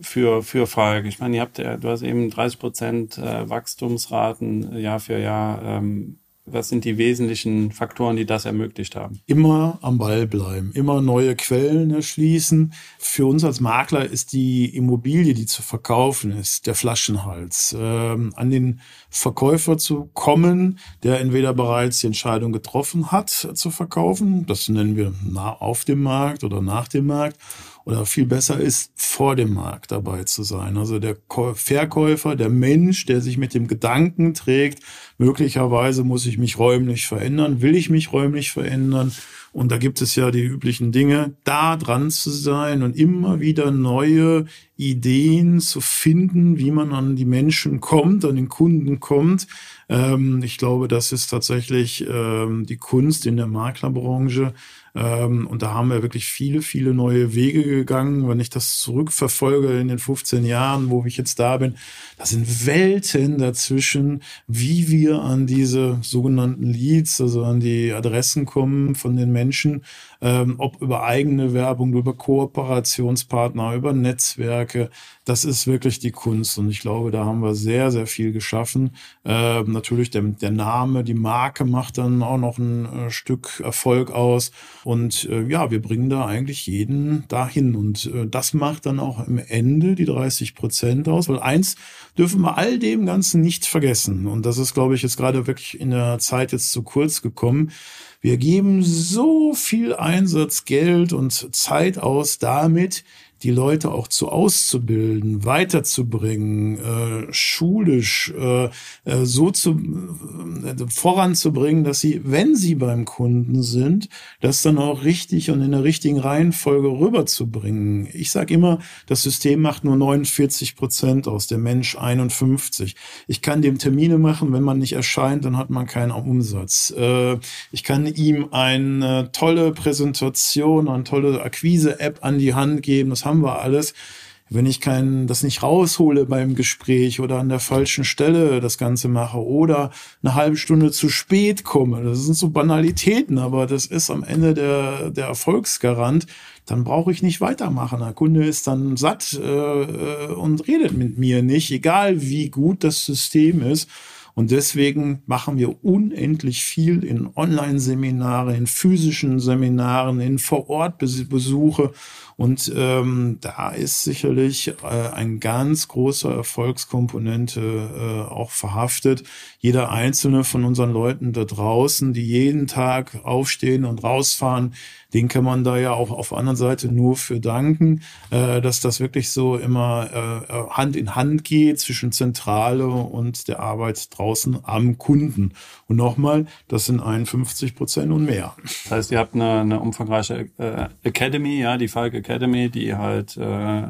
für, für Falk, ich meine, ihr habt ja, du hast eben 30 Prozent äh, Wachstumsraten Jahr für Jahr ähm, was sind die wesentlichen Faktoren, die das ermöglicht haben? Immer am Ball bleiben, immer neue Quellen erschließen. Für uns als Makler ist die Immobilie, die zu verkaufen ist, der Flaschenhals. Ähm, an den Verkäufer zu kommen, der entweder bereits die Entscheidung getroffen hat, zu verkaufen, das nennen wir auf dem Markt oder nach dem Markt, oder viel besser ist, vor dem Markt dabei zu sein. Also der Verkäufer, der Mensch, der sich mit dem Gedanken trägt, möglicherweise muss ich mich räumlich verändern, will ich mich räumlich verändern. Und da gibt es ja die üblichen Dinge, da dran zu sein und immer wieder neue Ideen zu finden, wie man an die Menschen kommt, an den Kunden kommt. Ähm, ich glaube, das ist tatsächlich ähm, die Kunst in der Maklerbranche, ähm, und da haben wir wirklich viele, viele neue Wege gegangen. Wenn ich das zurückverfolge in den 15 Jahren, wo ich jetzt da bin, da sind Welten dazwischen, wie wir an diese sogenannten Leads, also an die Adressen kommen von den Menschen, ähm, ob über eigene Werbung, über Kooperationspartner, über Netzwerke. Das ist wirklich die Kunst. Und ich glaube, da haben wir sehr, sehr viel geschaffen. Ähm, natürlich der, der Name, die Marke macht dann auch noch ein äh, Stück Erfolg aus. Und äh, ja, wir bringen da eigentlich jeden dahin. Und äh, das macht dann auch am Ende die 30 Prozent aus. Weil eins dürfen wir all dem Ganzen nicht vergessen. Und das ist, glaube ich, jetzt gerade wirklich in der Zeit jetzt zu kurz gekommen. Wir geben so viel Einsatz, Geld und Zeit aus damit, die Leute auch zu auszubilden, weiterzubringen, äh, schulisch äh, äh, so zu äh, voranzubringen, dass sie, wenn sie beim Kunden sind, das dann auch richtig und in der richtigen Reihenfolge rüberzubringen. Ich sage immer, das System macht nur 49 Prozent aus, der Mensch 51. Ich kann dem Termine machen, wenn man nicht erscheint, dann hat man keinen Umsatz. Äh, ich kann ihm eine tolle Präsentation, eine tolle Akquise-App an die Hand geben. Das haben wir alles. Wenn ich kein, das nicht raushole beim Gespräch oder an der falschen Stelle das Ganze mache oder eine halbe Stunde zu spät komme, das sind so Banalitäten, aber das ist am Ende der, der Erfolgsgarant, dann brauche ich nicht weitermachen. Der Kunde ist dann satt äh, äh und redet mit mir nicht, egal wie gut das System ist. Und deswegen machen wir unendlich viel in Online-Seminare, in physischen Seminaren, in Vor-Ort-Besuche. Und ähm, da ist sicherlich äh, ein ganz großer Erfolgskomponente äh, auch verhaftet. Jeder einzelne von unseren Leuten da draußen, die jeden Tag aufstehen und rausfahren, den kann man da ja auch auf der anderen Seite nur für danken, äh, dass das wirklich so immer äh, äh, Hand in Hand geht zwischen Zentrale und der Arbeit draußen am Kunden. Und nochmal, das sind 51 Prozent und mehr. Das heißt, ihr habt eine, eine umfangreiche äh, Academy, ja, die Falk Academy, die halt äh,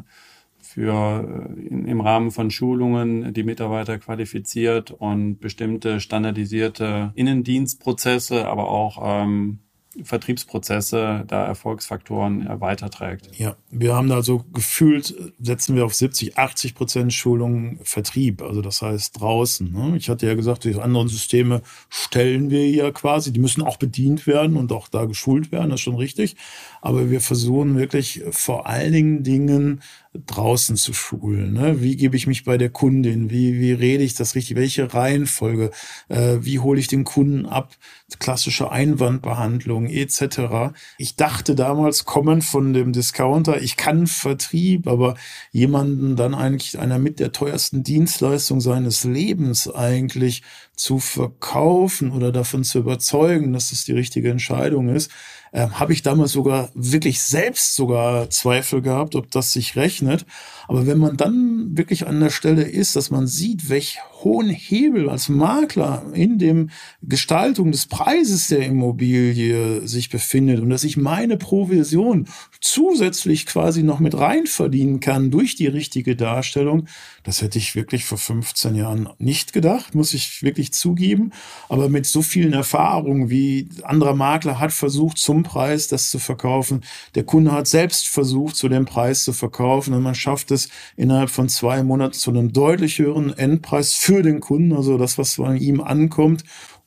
für äh, in, im Rahmen von Schulungen die Mitarbeiter qualifiziert und bestimmte standardisierte Innendienstprozesse, aber auch ähm, Vertriebsprozesse da Erfolgsfaktoren weiterträgt. Ja, wir haben da so gefühlt, setzen wir auf 70, 80 Prozent Schulung Vertrieb, also das heißt draußen. Ne? Ich hatte ja gesagt, die anderen Systeme stellen wir ja quasi, die müssen auch bedient werden und auch da geschult werden, das ist schon richtig. Aber wir versuchen wirklich vor allen Dingen draußen zu schulen. Ne? Wie gebe ich mich bei der Kundin? Wie, wie rede ich das richtig? Welche Reihenfolge? Äh, wie hole ich den Kunden ab? Klassische Einwandbehandlung etc. Ich dachte damals, kommend von dem Discounter, ich kann Vertrieb, aber jemanden dann eigentlich einer mit der teuersten Dienstleistung seines Lebens eigentlich zu verkaufen oder davon zu überzeugen, dass es die richtige Entscheidung ist, äh, habe ich damals sogar wirklich selbst sogar Zweifel gehabt, ob das sich rechnet. Aber wenn man dann wirklich an der Stelle ist, dass man sieht, welch hohen Hebel als Makler in dem Gestaltung des Preises der Immobilie sich befindet und dass ich meine Provision zusätzlich quasi noch mit rein verdienen kann durch die richtige Darstellung, das hätte ich wirklich vor 15 Jahren nicht gedacht, muss ich wirklich zugeben. Aber mit so vielen Erfahrungen, wie anderer Makler hat versucht, zum Preis das zu verkaufen, der Kunde hat selbst versucht, zu dem Preis zu verkaufen und man schafft es innerhalb von zwei Monaten zu einem deutlich höheren Endpreis für den Kunden, also das, was von ihm ankommt,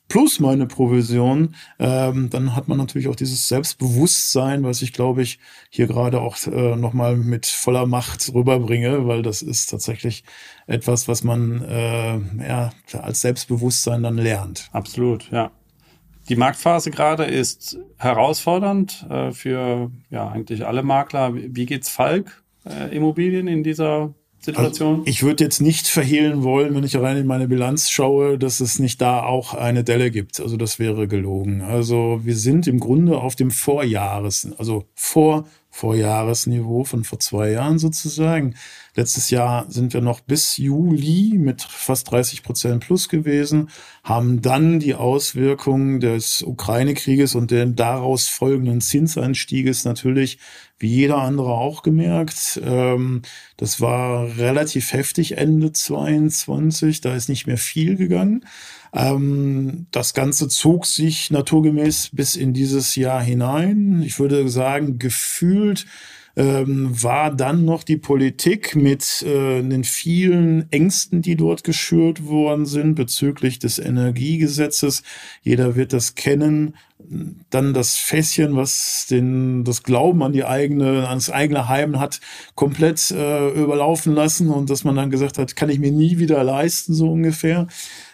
plus meine Provision, ähm, dann hat man natürlich auch dieses Selbstbewusstsein, was ich glaube ich hier gerade auch äh, nochmal mit voller Macht rüberbringe, weil das ist tatsächlich etwas, was man äh, ja, als Selbstbewusstsein dann lernt. Absolut, ja. Die Marktphase gerade ist herausfordernd äh, für ja eigentlich alle Makler. Wie geht's Falk äh, Immobilien in dieser Situation? Also ich würde jetzt nicht verhehlen wollen, wenn ich rein in meine Bilanz schaue, dass es nicht da auch eine Delle gibt. Also das wäre gelogen. Also wir sind im Grunde auf dem Vorjahres, also vor Vorjahresniveau von vor zwei Jahren sozusagen. Letztes Jahr sind wir noch bis Juli mit fast 30 Prozent plus gewesen, haben dann die Auswirkungen des Ukraine-Krieges und den daraus folgenden Zinsanstieges natürlich wie jeder andere auch gemerkt. Ähm, das war relativ heftig Ende 22, da ist nicht mehr viel gegangen. Ähm, das Ganze zog sich naturgemäß bis in dieses Jahr hinein. Ich würde sagen, gefühlt ähm, war dann noch die Politik mit äh, den vielen Ängsten, die dort geschürt worden sind bezüglich des Energiegesetzes. Jeder wird das kennen. Dann das Fässchen, was den, das Glauben an die eigene, ans eigene Heim hat, komplett äh, überlaufen lassen und dass man dann gesagt hat, kann ich mir nie wieder leisten, so ungefähr.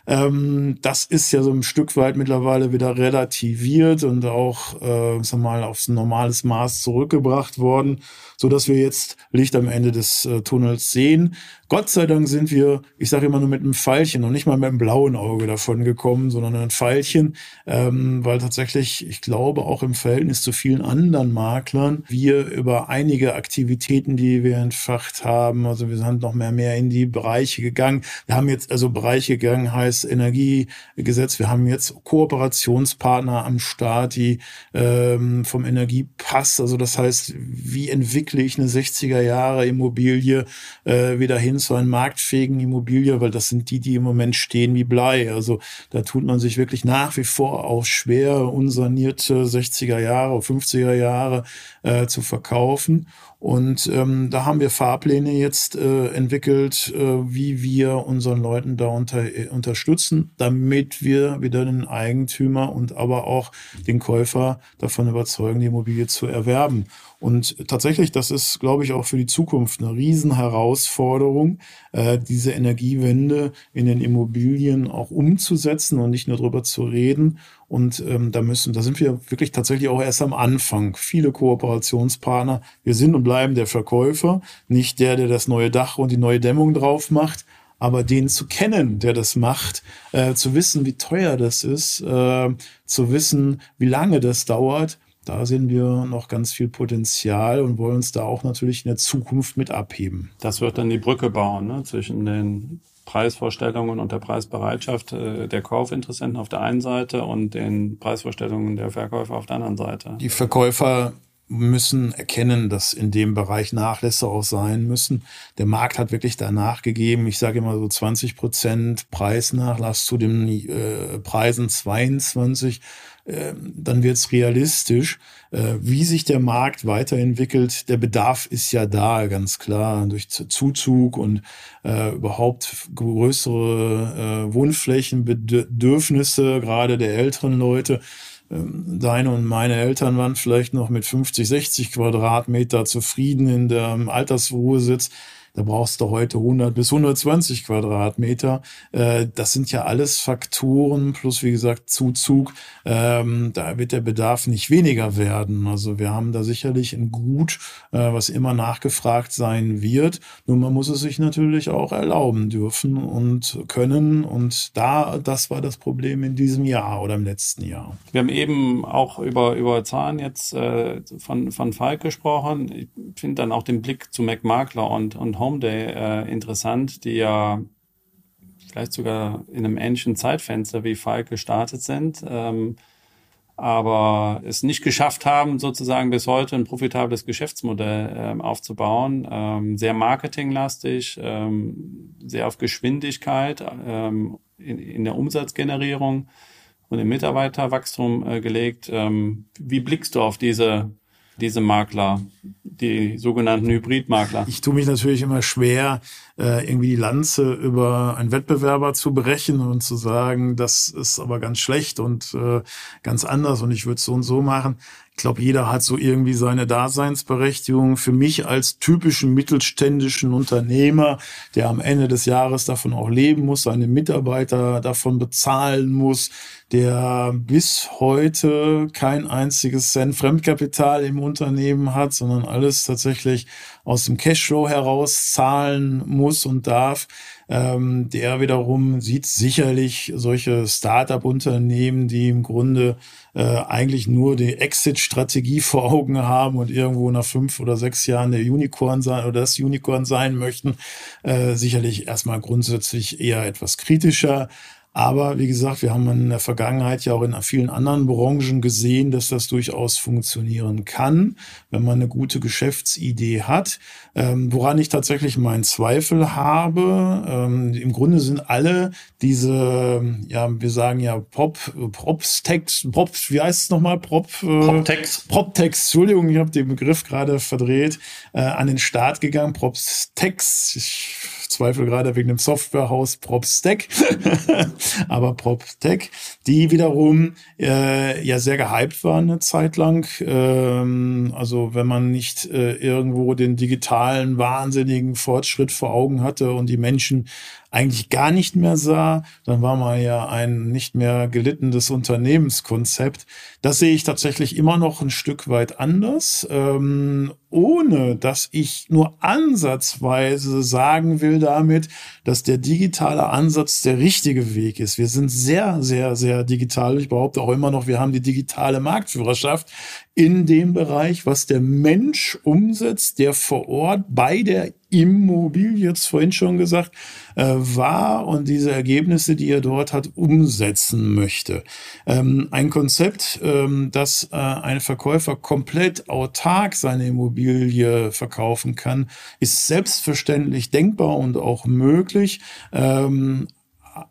Ähm, das ist ja so ein Stück weit mittlerweile wieder relativiert und auch, äh, sag mal, aufs normales Maß zurückgebracht worden, so dass wir jetzt Licht am Ende des äh, Tunnels sehen. Gott sei Dank sind wir, ich sage immer nur mit einem Pfeilchen und nicht mal mit einem blauen Auge davon gekommen, sondern ein Pfeilchen, ähm, weil tatsächlich, ich glaube, auch im Verhältnis zu vielen anderen Maklern, wir über einige Aktivitäten, die wir entfacht haben, also wir sind noch mehr mehr in die Bereiche gegangen. Wir haben jetzt also Bereiche gegangen, heißt Energiegesetz. Wir haben jetzt Kooperationspartner am Start, die ähm, vom Energiepass, also das heißt, wie entwickle ich eine 60er Jahre Immobilie äh, wieder hin zu einer marktfähigen Immobilie, weil das sind die, die im Moment stehen wie Blei. Also da tut man sich wirklich nach wie vor auch schwer, unsanierte 60er Jahre, 50er Jahre äh, zu verkaufen. Und ähm, da haben wir Fahrpläne jetzt äh, entwickelt, äh, wie wir unseren Leuten da unter, äh, unterstützen, damit wir wieder den Eigentümer und aber auch den Käufer davon überzeugen, die Immobilie zu erwerben. Und tatsächlich, das ist, glaube ich, auch für die Zukunft eine Riesenherausforderung, äh, diese Energiewende in den Immobilien auch umzusetzen und nicht nur darüber zu reden. Und ähm, da müssen, da sind wir wirklich tatsächlich auch erst am Anfang. Viele Kooperationspartner. Wir sind und bleiben der Verkäufer, nicht der, der das neue Dach und die neue Dämmung drauf macht aber den zu kennen, der das macht, äh, zu wissen, wie teuer das ist, äh, zu wissen, wie lange das dauert, da sehen wir noch ganz viel Potenzial und wollen uns da auch natürlich in der Zukunft mit abheben. Das wird dann die Brücke bauen ne, zwischen den Preisvorstellungen und der Preisbereitschaft äh, der Kaufinteressenten auf der einen Seite und den Preisvorstellungen der Verkäufer auf der anderen Seite. Die Verkäufer müssen erkennen, dass in dem Bereich Nachlässe auch sein müssen. Der Markt hat wirklich danach gegeben. Ich sage immer so 20 Prozent Preisnachlass zu den äh, Preisen 22 ähm, dann wird es realistisch. Äh, wie sich der Markt weiterentwickelt, der Bedarf ist ja da, ganz klar, durch Zuzug und äh, überhaupt größere äh, Wohnflächenbedürfnisse, gerade der älteren Leute. Ähm, deine und meine Eltern waren vielleicht noch mit 50, 60 Quadratmeter zufrieden in der Altersruhesitz. Da brauchst du heute 100 bis 120 Quadratmeter. Äh, das sind ja alles Faktoren plus, wie gesagt, Zuzug. Ähm, da wird der Bedarf nicht weniger werden. Also wir haben da sicherlich ein Gut, äh, was immer nachgefragt sein wird. Nur man muss es sich natürlich auch erlauben dürfen und können. Und da, das war das Problem in diesem Jahr oder im letzten Jahr. Wir haben eben auch über, über Zahlen jetzt äh, von, von Falk gesprochen. Ich finde dann auch den Blick zu McMakler und, und Home Day äh, interessant, die ja vielleicht sogar in einem ähnlichen Zeitfenster wie Falk gestartet sind, ähm, aber es nicht geschafft haben, sozusagen bis heute ein profitables Geschäftsmodell ähm, aufzubauen. Ähm, sehr marketinglastig, ähm, sehr auf Geschwindigkeit ähm, in, in, der Umsatzgenerierung und im Mitarbeiterwachstum äh, gelegt. Ähm, wie blickst du auf diese diese Makler, die sogenannten Hybridmakler? Ich tue mich natürlich immer schwer, äh, irgendwie die Lanze über einen Wettbewerber zu brechen und zu sagen, das ist aber ganz schlecht und äh, ganz anders und ich würde es so und so machen. Ich glaube, jeder hat so irgendwie seine Daseinsberechtigung. Für mich als typischen mittelständischen Unternehmer, der am Ende des Jahres davon auch leben muss, seine Mitarbeiter davon bezahlen muss, der bis heute kein einziges Cent Fremdkapital im Unternehmen hat, sondern alles tatsächlich aus dem Cashflow heraus zahlen muss und darf. Ähm, der wiederum sieht sicherlich solche Startup-Unternehmen, die im Grunde äh, eigentlich nur die Exit-Strategie vor Augen haben und irgendwo nach fünf oder sechs Jahren der Unicorn sein oder das Unicorn sein möchten, äh, sicherlich erstmal grundsätzlich eher etwas kritischer. Aber wie gesagt, wir haben in der Vergangenheit ja auch in vielen anderen Branchen gesehen, dass das durchaus funktionieren kann, wenn man eine gute Geschäftsidee hat. Ähm, woran ich tatsächlich meinen Zweifel habe, ähm, im Grunde sind alle diese, ja, wir sagen ja Prop, Propstext, Prop, wie heißt es nochmal? Prop, äh, Proptext. Proptext, Entschuldigung, ich habe den Begriff gerade verdreht, äh, an den Start gegangen. Proptext, ich zweifle gerade wegen dem Softwarehaus PropStack, aber PropTech, die wiederum äh, ja sehr gehypt waren eine Zeit lang. Ähm, also wenn man nicht äh, irgendwo den digitalen wahnsinnigen Fortschritt vor Augen hatte und die Menschen eigentlich gar nicht mehr sah. Dann war man ja ein nicht mehr gelittenes Unternehmenskonzept. Das sehe ich tatsächlich immer noch ein Stück weit anders, ähm, ohne dass ich nur ansatzweise sagen will damit, dass der digitale Ansatz der richtige Weg ist. Wir sind sehr, sehr, sehr digital. Ich behaupte auch immer noch, wir haben die digitale Marktführerschaft in dem Bereich, was der Mensch umsetzt, der vor Ort bei der Immobilie, jetzt vorhin schon gesagt, äh, war und diese Ergebnisse, die er dort hat, umsetzen möchte. Ähm, ein Konzept, ähm, dass äh, ein Verkäufer komplett autark seine Immobilie verkaufen kann, ist selbstverständlich denkbar und auch möglich. Ähm,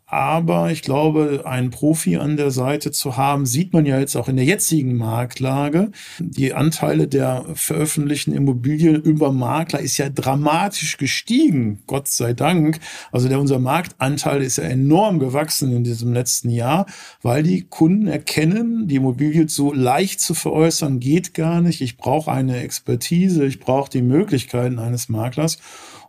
aber ich glaube, einen Profi an der Seite zu haben, sieht man ja jetzt auch in der jetzigen Marktlage. Die Anteile der veröffentlichten Immobilien über Makler ist ja dramatisch gestiegen, Gott sei Dank. Also der, unser Marktanteil ist ja enorm gewachsen in diesem letzten Jahr, weil die Kunden erkennen, die Immobilie so leicht zu veräußern geht gar nicht. Ich brauche eine Expertise, ich brauche die Möglichkeiten eines Maklers.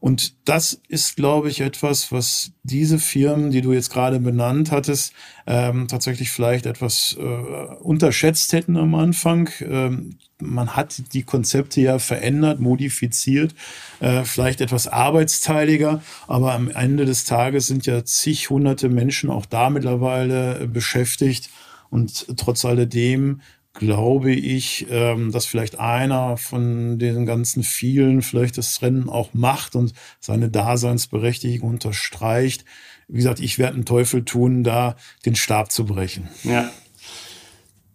Und das ist, glaube ich, etwas, was diese Firmen, die du jetzt gerade benannt hattest, ähm, tatsächlich vielleicht etwas äh, unterschätzt hätten am Anfang. Ähm, man hat die Konzepte ja verändert, modifiziert, äh, vielleicht etwas arbeitsteiliger, aber am Ende des Tages sind ja zig hunderte Menschen auch da mittlerweile beschäftigt. Und trotz alledem glaube ich, ähm, dass vielleicht einer von den ganzen vielen vielleicht das Rennen auch macht und seine Daseinsberechtigung unterstreicht. Wie gesagt, ich werde einen Teufel tun, da den Stab zu brechen. Ja.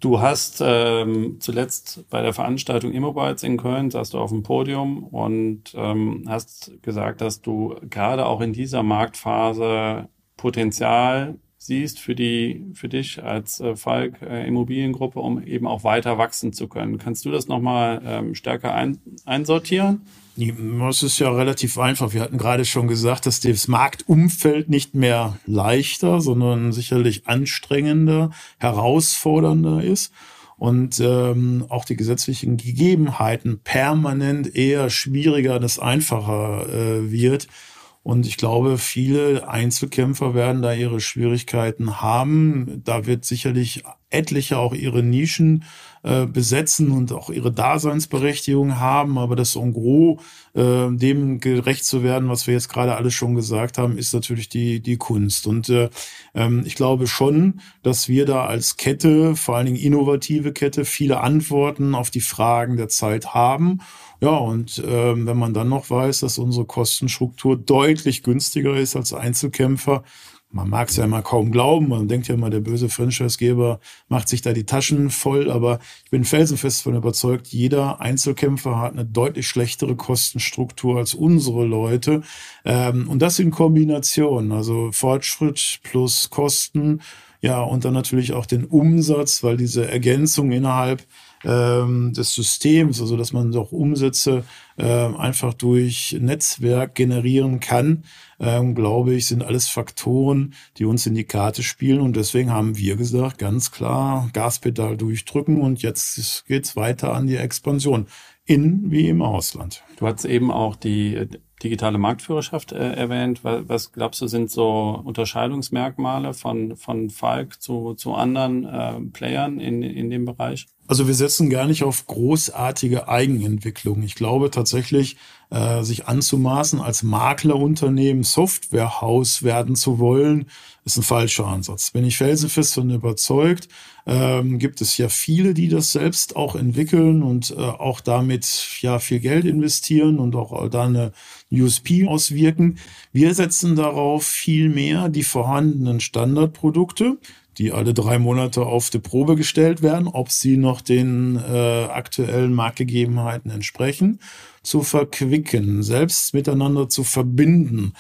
Du hast ähm, zuletzt bei der Veranstaltung Immobiles in Köln, saß du auf dem Podium und ähm, hast gesagt, dass du gerade auch in dieser Marktphase Potenzial siehst für die für dich als äh, Falk äh, Immobiliengruppe, um eben auch weiter wachsen zu können. Kannst du das nochmal ähm, stärker ein, einsortieren? Das ist ja relativ einfach. Wir hatten gerade schon gesagt, dass das Marktumfeld nicht mehr leichter, sondern sicherlich anstrengender, herausfordernder ist und ähm, auch die gesetzlichen Gegebenheiten permanent eher schwieriger, das einfacher äh, wird. Und ich glaube, viele Einzelkämpfer werden da ihre Schwierigkeiten haben. Da wird sicherlich etliche auch ihre Nischen äh, besetzen und auch ihre Daseinsberechtigung haben. Aber das en gros, äh, dem gerecht zu werden, was wir jetzt gerade alle schon gesagt haben, ist natürlich die, die Kunst. Und äh, ähm, ich glaube schon, dass wir da als Kette, vor allen Dingen innovative Kette, viele Antworten auf die Fragen der Zeit haben ja, und ähm, wenn man dann noch weiß, dass unsere Kostenstruktur deutlich günstiger ist als Einzelkämpfer, man mag es ja immer kaum glauben, man denkt ja immer, der böse Franchisegeber macht sich da die Taschen voll, aber ich bin felsenfest davon überzeugt, jeder Einzelkämpfer hat eine deutlich schlechtere Kostenstruktur als unsere Leute. Ähm, und das in Kombination, also Fortschritt plus Kosten, ja, und dann natürlich auch den Umsatz, weil diese Ergänzung innerhalb ähm, des Systems, also dass man doch Umsätze äh, einfach durch Netzwerk generieren kann, ähm, glaube ich, sind alles Faktoren, die uns in die Karte spielen. Und deswegen haben wir gesagt, ganz klar, Gaspedal durchdrücken und jetzt geht's weiter an die Expansion. In wie im Ausland. Du hast eben auch die digitale Marktführerschaft äh, erwähnt. Was, was, glaubst du, sind so Unterscheidungsmerkmale von, von Falk zu, zu anderen äh, Playern in, in dem Bereich? Also wir setzen gar nicht auf großartige Eigenentwicklung. Ich glaube tatsächlich, äh, sich anzumaßen, als Maklerunternehmen Softwarehaus werden zu wollen, ist ein falscher Ansatz. Bin ich felsenfest von überzeugt, ähm, gibt es ja viele, die das selbst auch entwickeln und äh, auch damit ja viel Geld investieren und auch da eine USP auswirken. Wir setzen darauf viel mehr die vorhandenen Standardprodukte, die alle drei Monate auf die Probe gestellt werden, ob sie noch den äh, aktuellen Marktgegebenheiten entsprechen, zu verquicken, selbst miteinander zu verbinden,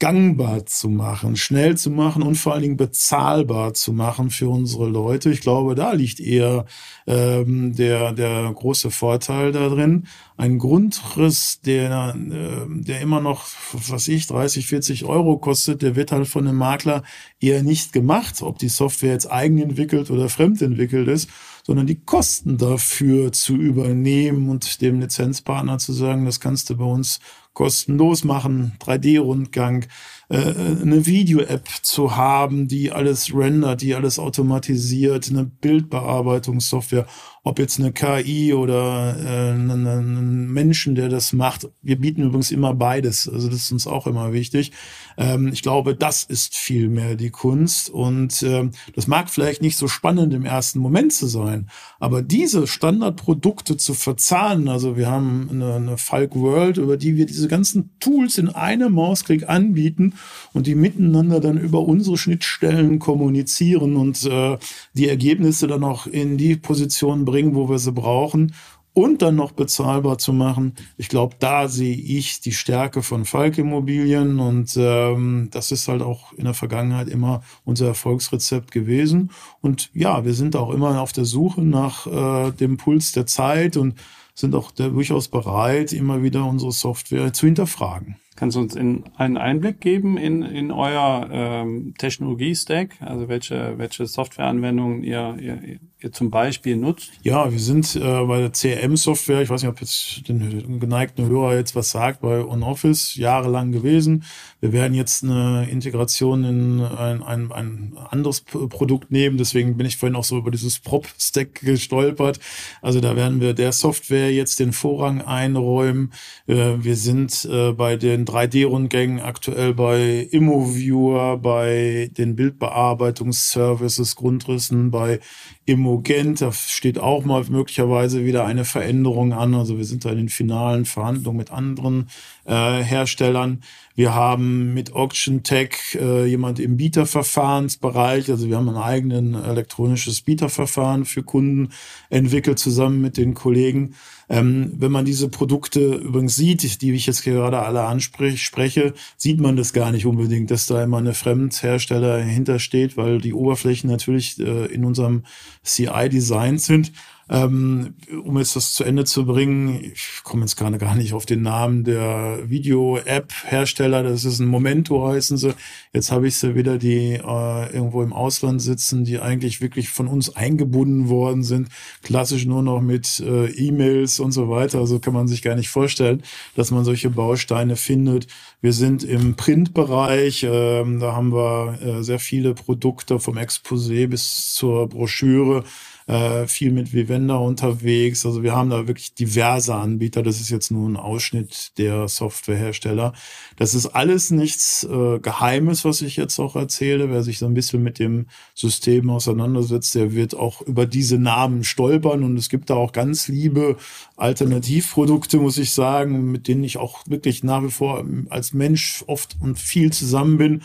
gangbar zu machen, schnell zu machen und vor allen Dingen bezahlbar zu machen für unsere Leute. Ich glaube, da liegt eher ähm, der, der große Vorteil darin. Ein Grundriss, der, äh, der immer noch, was ich, 30, 40 Euro kostet, der wird halt von einem Makler eher nicht gemacht, ob die Software jetzt eigenentwickelt oder fremdentwickelt ist, sondern die Kosten dafür zu übernehmen und dem Lizenzpartner zu sagen, das kannst du bei uns kostenlos machen, 3D-Rundgang, äh, eine Video-App zu haben, die alles rendert, die alles automatisiert, eine Bildbearbeitungssoftware, ob jetzt eine KI oder äh, einen Menschen, der das macht. Wir bieten übrigens immer beides, also das ist uns auch immer wichtig. Ähm, ich glaube, das ist viel mehr die Kunst und äh, das mag vielleicht nicht so spannend im ersten Moment zu sein, aber diese Standardprodukte zu verzahnen, also wir haben eine, eine Falk World, über die wir diese ganzen Tools in einem Mausklick anbieten und die miteinander dann über unsere Schnittstellen kommunizieren und äh, die Ergebnisse dann auch in die Position bringen, wo wir sie brauchen und dann noch bezahlbar zu machen. Ich glaube, da sehe ich die Stärke von Falk Immobilien und ähm, das ist halt auch in der Vergangenheit immer unser Erfolgsrezept gewesen. Und ja, wir sind auch immer auf der Suche nach äh, dem Puls der Zeit und sind auch durchaus bereit, immer wieder unsere Software zu hinterfragen. Kannst du uns in einen Einblick geben in, in euer ähm, Technologie-Stack? Also welche, welche Softwareanwendungen ihr, ihr, ihr zum Beispiel nutzt? Ja, wir sind äh, bei der CRM-Software, ich weiß nicht, ob jetzt den geneigten Hörer jetzt was sagt, bei OnOffice jahrelang gewesen. Wir werden jetzt eine Integration in ein, ein, ein anderes Produkt nehmen, deswegen bin ich vorhin auch so über dieses Prop-Stack gestolpert. Also da werden wir der Software jetzt den Vorrang einräumen. Äh, wir sind äh, bei den 3D-Rundgängen aktuell bei Immoviewer, bei den Bildbearbeitungsservices, Grundrissen, bei Immogent. Da steht auch mal möglicherweise wieder eine Veränderung an. Also wir sind da in den finalen Verhandlungen mit anderen äh, Herstellern. Wir haben mit Auction Tech äh, jemand im Bieterverfahrensbereich. Also wir haben ein eigenen elektronisches Bieterverfahren für Kunden entwickelt zusammen mit den Kollegen. Ähm, wenn man diese Produkte übrigens sieht, die ich jetzt gerade alle anspreche, sieht man das gar nicht unbedingt, dass da immer eine Fremdhersteller hintersteht, weil die Oberflächen natürlich äh, in unserem CI designt sind. Ähm, um jetzt das zu Ende zu bringen, ich komme jetzt gerade gar nicht auf den Namen der Video-App-Hersteller, das ist ein Momento heißen sie. Jetzt habe ich sie wieder, die äh, irgendwo im Ausland sitzen, die eigentlich wirklich von uns eingebunden worden sind, klassisch nur noch mit äh, E-Mails und so weiter. Also kann man sich gar nicht vorstellen, dass man solche Bausteine findet. Wir sind im Printbereich, äh, da haben wir äh, sehr viele Produkte vom Exposé bis zur Broschüre äh, viel mit Vivenda unterwegs. Also wir haben da wirklich diverse Anbieter. Das ist jetzt nur ein Ausschnitt der Softwarehersteller. Das ist alles nichts äh, Geheimes, was ich jetzt auch erzähle. Wer sich so ein bisschen mit dem System auseinandersetzt, der wird auch über diese Namen stolpern. Und es gibt da auch ganz liebe Alternativprodukte, muss ich sagen, mit denen ich auch wirklich nach wie vor als Mensch oft und viel zusammen bin.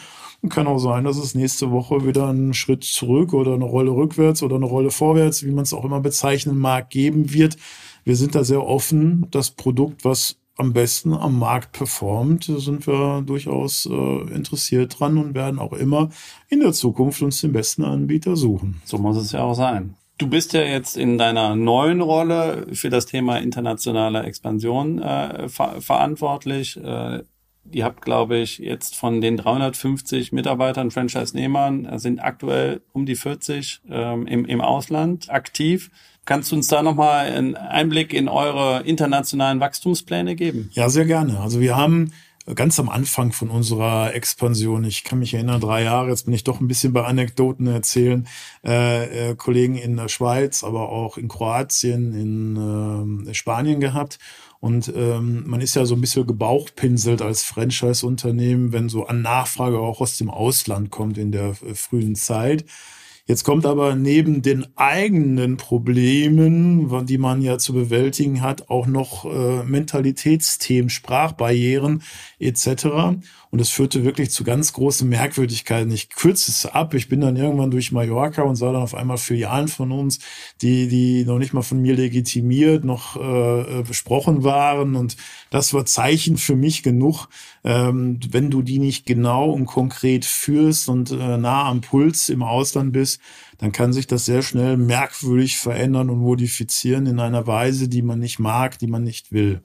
Kann auch sein, dass es nächste Woche wieder einen Schritt zurück oder eine Rolle rückwärts oder eine Rolle vorwärts, wie man es auch immer bezeichnen mag, geben wird. Wir sind da sehr offen. Das Produkt, was am besten am Markt performt, sind wir durchaus äh, interessiert dran und werden auch immer in der Zukunft uns den besten Anbieter suchen. So muss es ja auch sein. Du bist ja jetzt in deiner neuen Rolle für das Thema internationale Expansion äh, ver verantwortlich. Äh, ihr habt, glaube ich, jetzt von den 350 Mitarbeitern, Franchise-Nehmern, äh, sind aktuell um die 40 ähm, im, im Ausland aktiv. Kannst du uns da nochmal einen Einblick in eure internationalen Wachstumspläne geben? Ja, sehr gerne. Also wir haben ganz am Anfang von unserer Expansion, ich kann mich erinnern, drei Jahre, jetzt bin ich doch ein bisschen bei Anekdoten erzählen, äh, äh, Kollegen in der Schweiz, aber auch in Kroatien, in äh, Spanien gehabt. Und ähm, man ist ja so ein bisschen gebauchpinselt als Franchise-Unternehmen, wenn so an Nachfrage auch aus dem Ausland kommt in der äh, frühen Zeit. Jetzt kommt aber neben den eigenen Problemen, die man ja zu bewältigen hat, auch noch äh, Mentalitätsthemen, Sprachbarrieren etc. Und es führte wirklich zu ganz großen Merkwürdigkeiten. Ich kürze es ab. Ich bin dann irgendwann durch Mallorca und sah dann auf einmal Filialen von uns, die, die noch nicht mal von mir legitimiert, noch äh, besprochen waren. Und das war Zeichen für mich genug, ähm, wenn du die nicht genau und konkret führst und äh, nah am Puls im Ausland bist, dann kann sich das sehr schnell merkwürdig verändern und modifizieren in einer Weise, die man nicht mag, die man nicht will.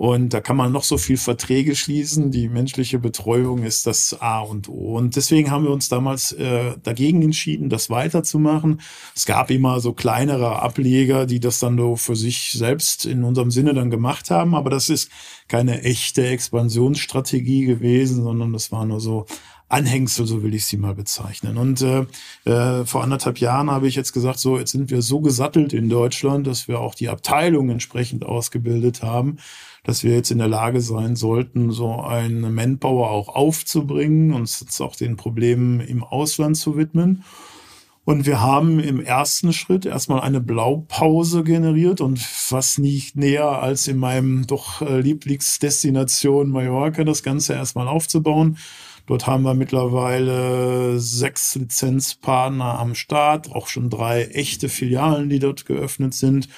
Und da kann man noch so viel Verträge schließen. Die menschliche Betreuung ist das A und O. Und deswegen haben wir uns damals äh, dagegen entschieden, das weiterzumachen. Es gab immer so kleinere Ableger, die das dann so für sich selbst in unserem Sinne dann gemacht haben. Aber das ist keine echte Expansionsstrategie gewesen, sondern das war nur so Anhängsel, so will ich sie mal bezeichnen. Und äh, äh, vor anderthalb Jahren habe ich jetzt gesagt, so jetzt sind wir so gesattelt in Deutschland, dass wir auch die Abteilung entsprechend ausgebildet haben, dass wir jetzt in der Lage sein sollten, so eine Manpower auch aufzubringen, uns jetzt auch den Problemen im Ausland zu widmen. Und wir haben im ersten Schritt erstmal eine Blaupause generiert und was nicht näher als in meinem doch äh, Lieblingsdestination Mallorca das Ganze erstmal aufzubauen. Dort haben wir mittlerweile sechs Lizenzpartner am Start, auch schon drei echte Filialen, die dort geöffnet sind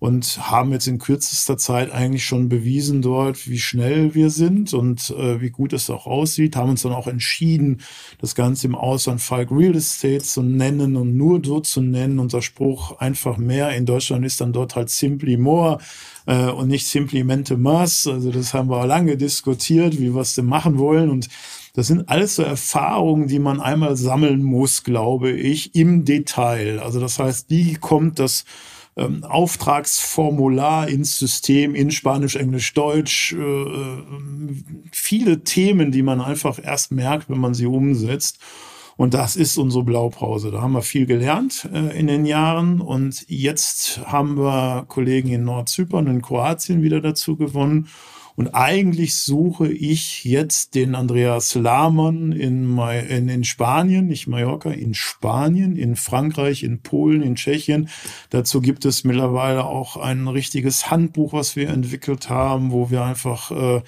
und haben jetzt in kürzester Zeit eigentlich schon bewiesen dort, wie schnell wir sind und äh, wie gut es auch aussieht, haben uns dann auch entschieden, das Ganze im Ausland Falk Real Estate zu nennen und nur so zu nennen. Unser Spruch einfach mehr. In Deutschland ist dann dort halt simply more äh, und nicht simply mente mas. Also das haben wir lange diskutiert, wie wir es denn machen wollen und das sind alles so Erfahrungen, die man einmal sammeln muss, glaube ich, im Detail. Also das heißt, wie kommt das ähm, Auftragsformular ins System in Spanisch, Englisch, Deutsch. Äh, äh, viele Themen, die man einfach erst merkt, wenn man sie umsetzt. Und das ist unsere Blaupause. Da haben wir viel gelernt äh, in den Jahren. Und jetzt haben wir Kollegen in Nordzypern, in Kroatien wieder dazu gewonnen. Und eigentlich suche ich jetzt den Andreas Lahmann in, in, in Spanien, nicht Mallorca, in Spanien, in Frankreich, in Polen, in Tschechien. Dazu gibt es mittlerweile auch ein richtiges Handbuch, was wir entwickelt haben, wo wir einfach äh,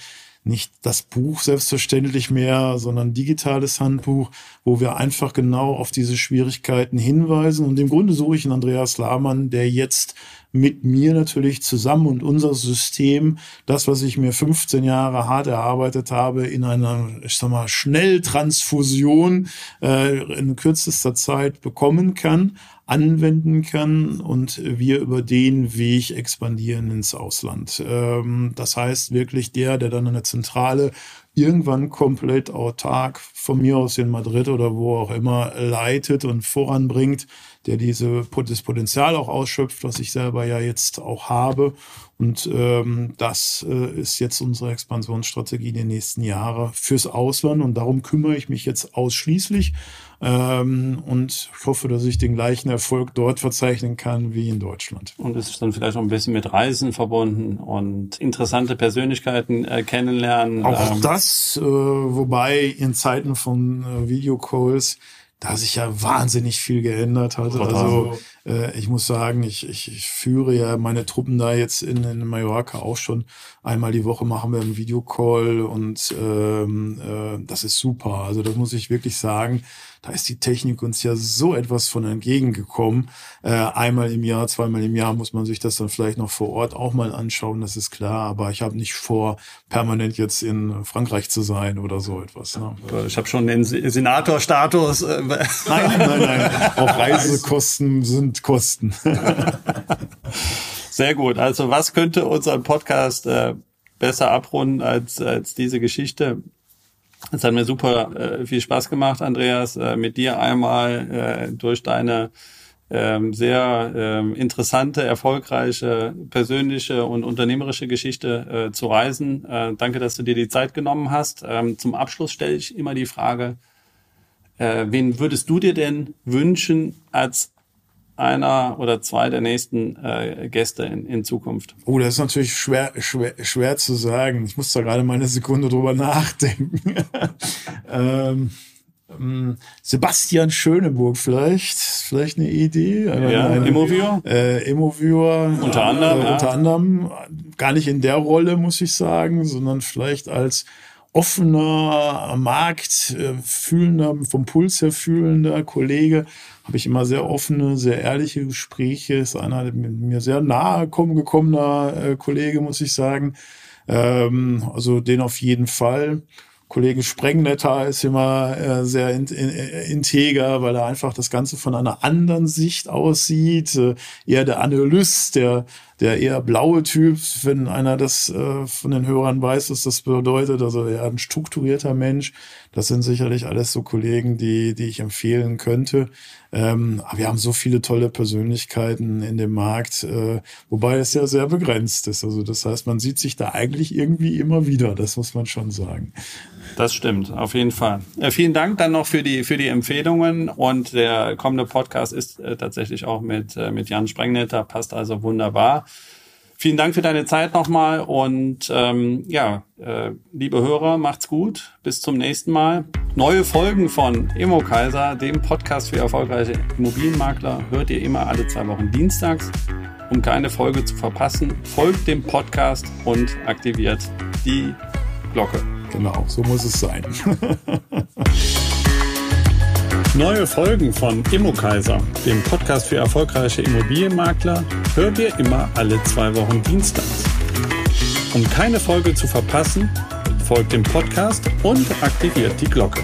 nicht das Buch selbstverständlich mehr, sondern digitales Handbuch, wo wir einfach genau auf diese Schwierigkeiten hinweisen. Und im Grunde suche ich einen Andreas Lahmann, der jetzt mit mir natürlich zusammen und unser System, das, was ich mir 15 Jahre hart erarbeitet habe, in einer, ich sag mal, Schnelltransfusion äh, in kürzester Zeit bekommen kann, anwenden kann und wir über den Weg expandieren ins Ausland. Ähm, das heißt wirklich der, der dann eine Zentrale irgendwann komplett autark von mir aus in Madrid oder wo auch immer leitet und voranbringt, der diese das Potenzial auch ausschöpft, was ich selber ja jetzt auch habe. Und ähm, das äh, ist jetzt unsere Expansionsstrategie in den nächsten Jahren fürs Ausland. Und darum kümmere ich mich jetzt ausschließlich. Ähm, und ich hoffe, dass ich den gleichen Erfolg dort verzeichnen kann wie in Deutschland. Und es ist dann vielleicht auch ein bisschen mit Reisen verbunden und interessante Persönlichkeiten äh, kennenlernen. Auch ähm. das, äh, wobei in Zeiten von äh, Videocalls da sich ja wahnsinnig viel geändert hat. Also äh, ich muss sagen, ich, ich, ich führe ja meine Truppen da jetzt in, in Mallorca auch schon einmal die Woche machen wir einen Videocall und ähm, äh, das ist super. Also das muss ich wirklich sagen da ist die Technik uns ja so etwas von entgegengekommen. Äh, einmal im Jahr, zweimal im Jahr muss man sich das dann vielleicht noch vor Ort auch mal anschauen, das ist klar. Aber ich habe nicht vor, permanent jetzt in Frankreich zu sein oder so etwas. Ne? Ich habe schon den Senatorstatus. Äh, nein, nein, nein. Auch Reisekosten sind Kosten. Sehr gut. Also was könnte unseren Podcast äh, besser abrunden als, als diese Geschichte? Es hat mir super äh, viel Spaß gemacht, Andreas, äh, mit dir einmal äh, durch deine ähm, sehr ähm, interessante, erfolgreiche, persönliche und unternehmerische Geschichte äh, zu reisen. Äh, danke, dass du dir die Zeit genommen hast. Ähm, zum Abschluss stelle ich immer die Frage, äh, wen würdest du dir denn wünschen als einer oder zwei der nächsten äh, Gäste in, in Zukunft? Oh, das ist natürlich schwer, schwer, schwer zu sagen. Ich muss da gerade mal eine Sekunde drüber nachdenken. ähm, ähm, Sebastian Schöneburg vielleicht, vielleicht eine Idee. Ja, eine, Immoviewer. Äh, Immoviewer. Unter anderem. Äh, ja. Unter anderem, gar nicht in der Rolle, muss ich sagen, sondern vielleicht als offener, Markt äh, fühlender, vom Puls her fühlender Kollege, habe ich immer sehr offene, sehr ehrliche Gespräche. Ist einer mit mir sehr nahe gekommener äh, Kollege, muss ich sagen. Ähm, also den auf jeden Fall. Kollege Sprengnetter ist immer äh, sehr in, in, integer, weil er einfach das Ganze von einer anderen Sicht aussieht. Äh, eher der Analyst, der der eher blaue Typ, wenn einer das äh, von den Hörern weiß, was das bedeutet. Also eher ein strukturierter Mensch. Das sind sicherlich alles so Kollegen, die, die ich empfehlen könnte. Ähm, wir haben so viele tolle Persönlichkeiten in dem Markt, äh, wobei es ja sehr begrenzt ist. Also das heißt, man sieht sich da eigentlich irgendwie immer wieder. Das muss man schon sagen. Das stimmt, auf jeden Fall. Äh, vielen Dank dann noch für die, für die Empfehlungen und der kommende Podcast ist äh, tatsächlich auch mit, äh, mit Jan Sprengnetter, passt also wunderbar. Vielen Dank für deine Zeit nochmal und ähm, ja, äh, liebe Hörer, macht's gut. Bis zum nächsten Mal. Neue Folgen von Immo Kaiser, dem Podcast für erfolgreiche Immobilienmakler, hört ihr immer alle zwei Wochen dienstags. Um keine Folge zu verpassen, folgt dem Podcast und aktiviert die Glocke. Genau, so muss es sein. Neue Folgen von Immokaiser, dem Podcast für erfolgreiche Immobilienmakler, hört ihr immer alle zwei Wochen dienstags. Um keine Folge zu verpassen, folgt dem Podcast und aktiviert die Glocke.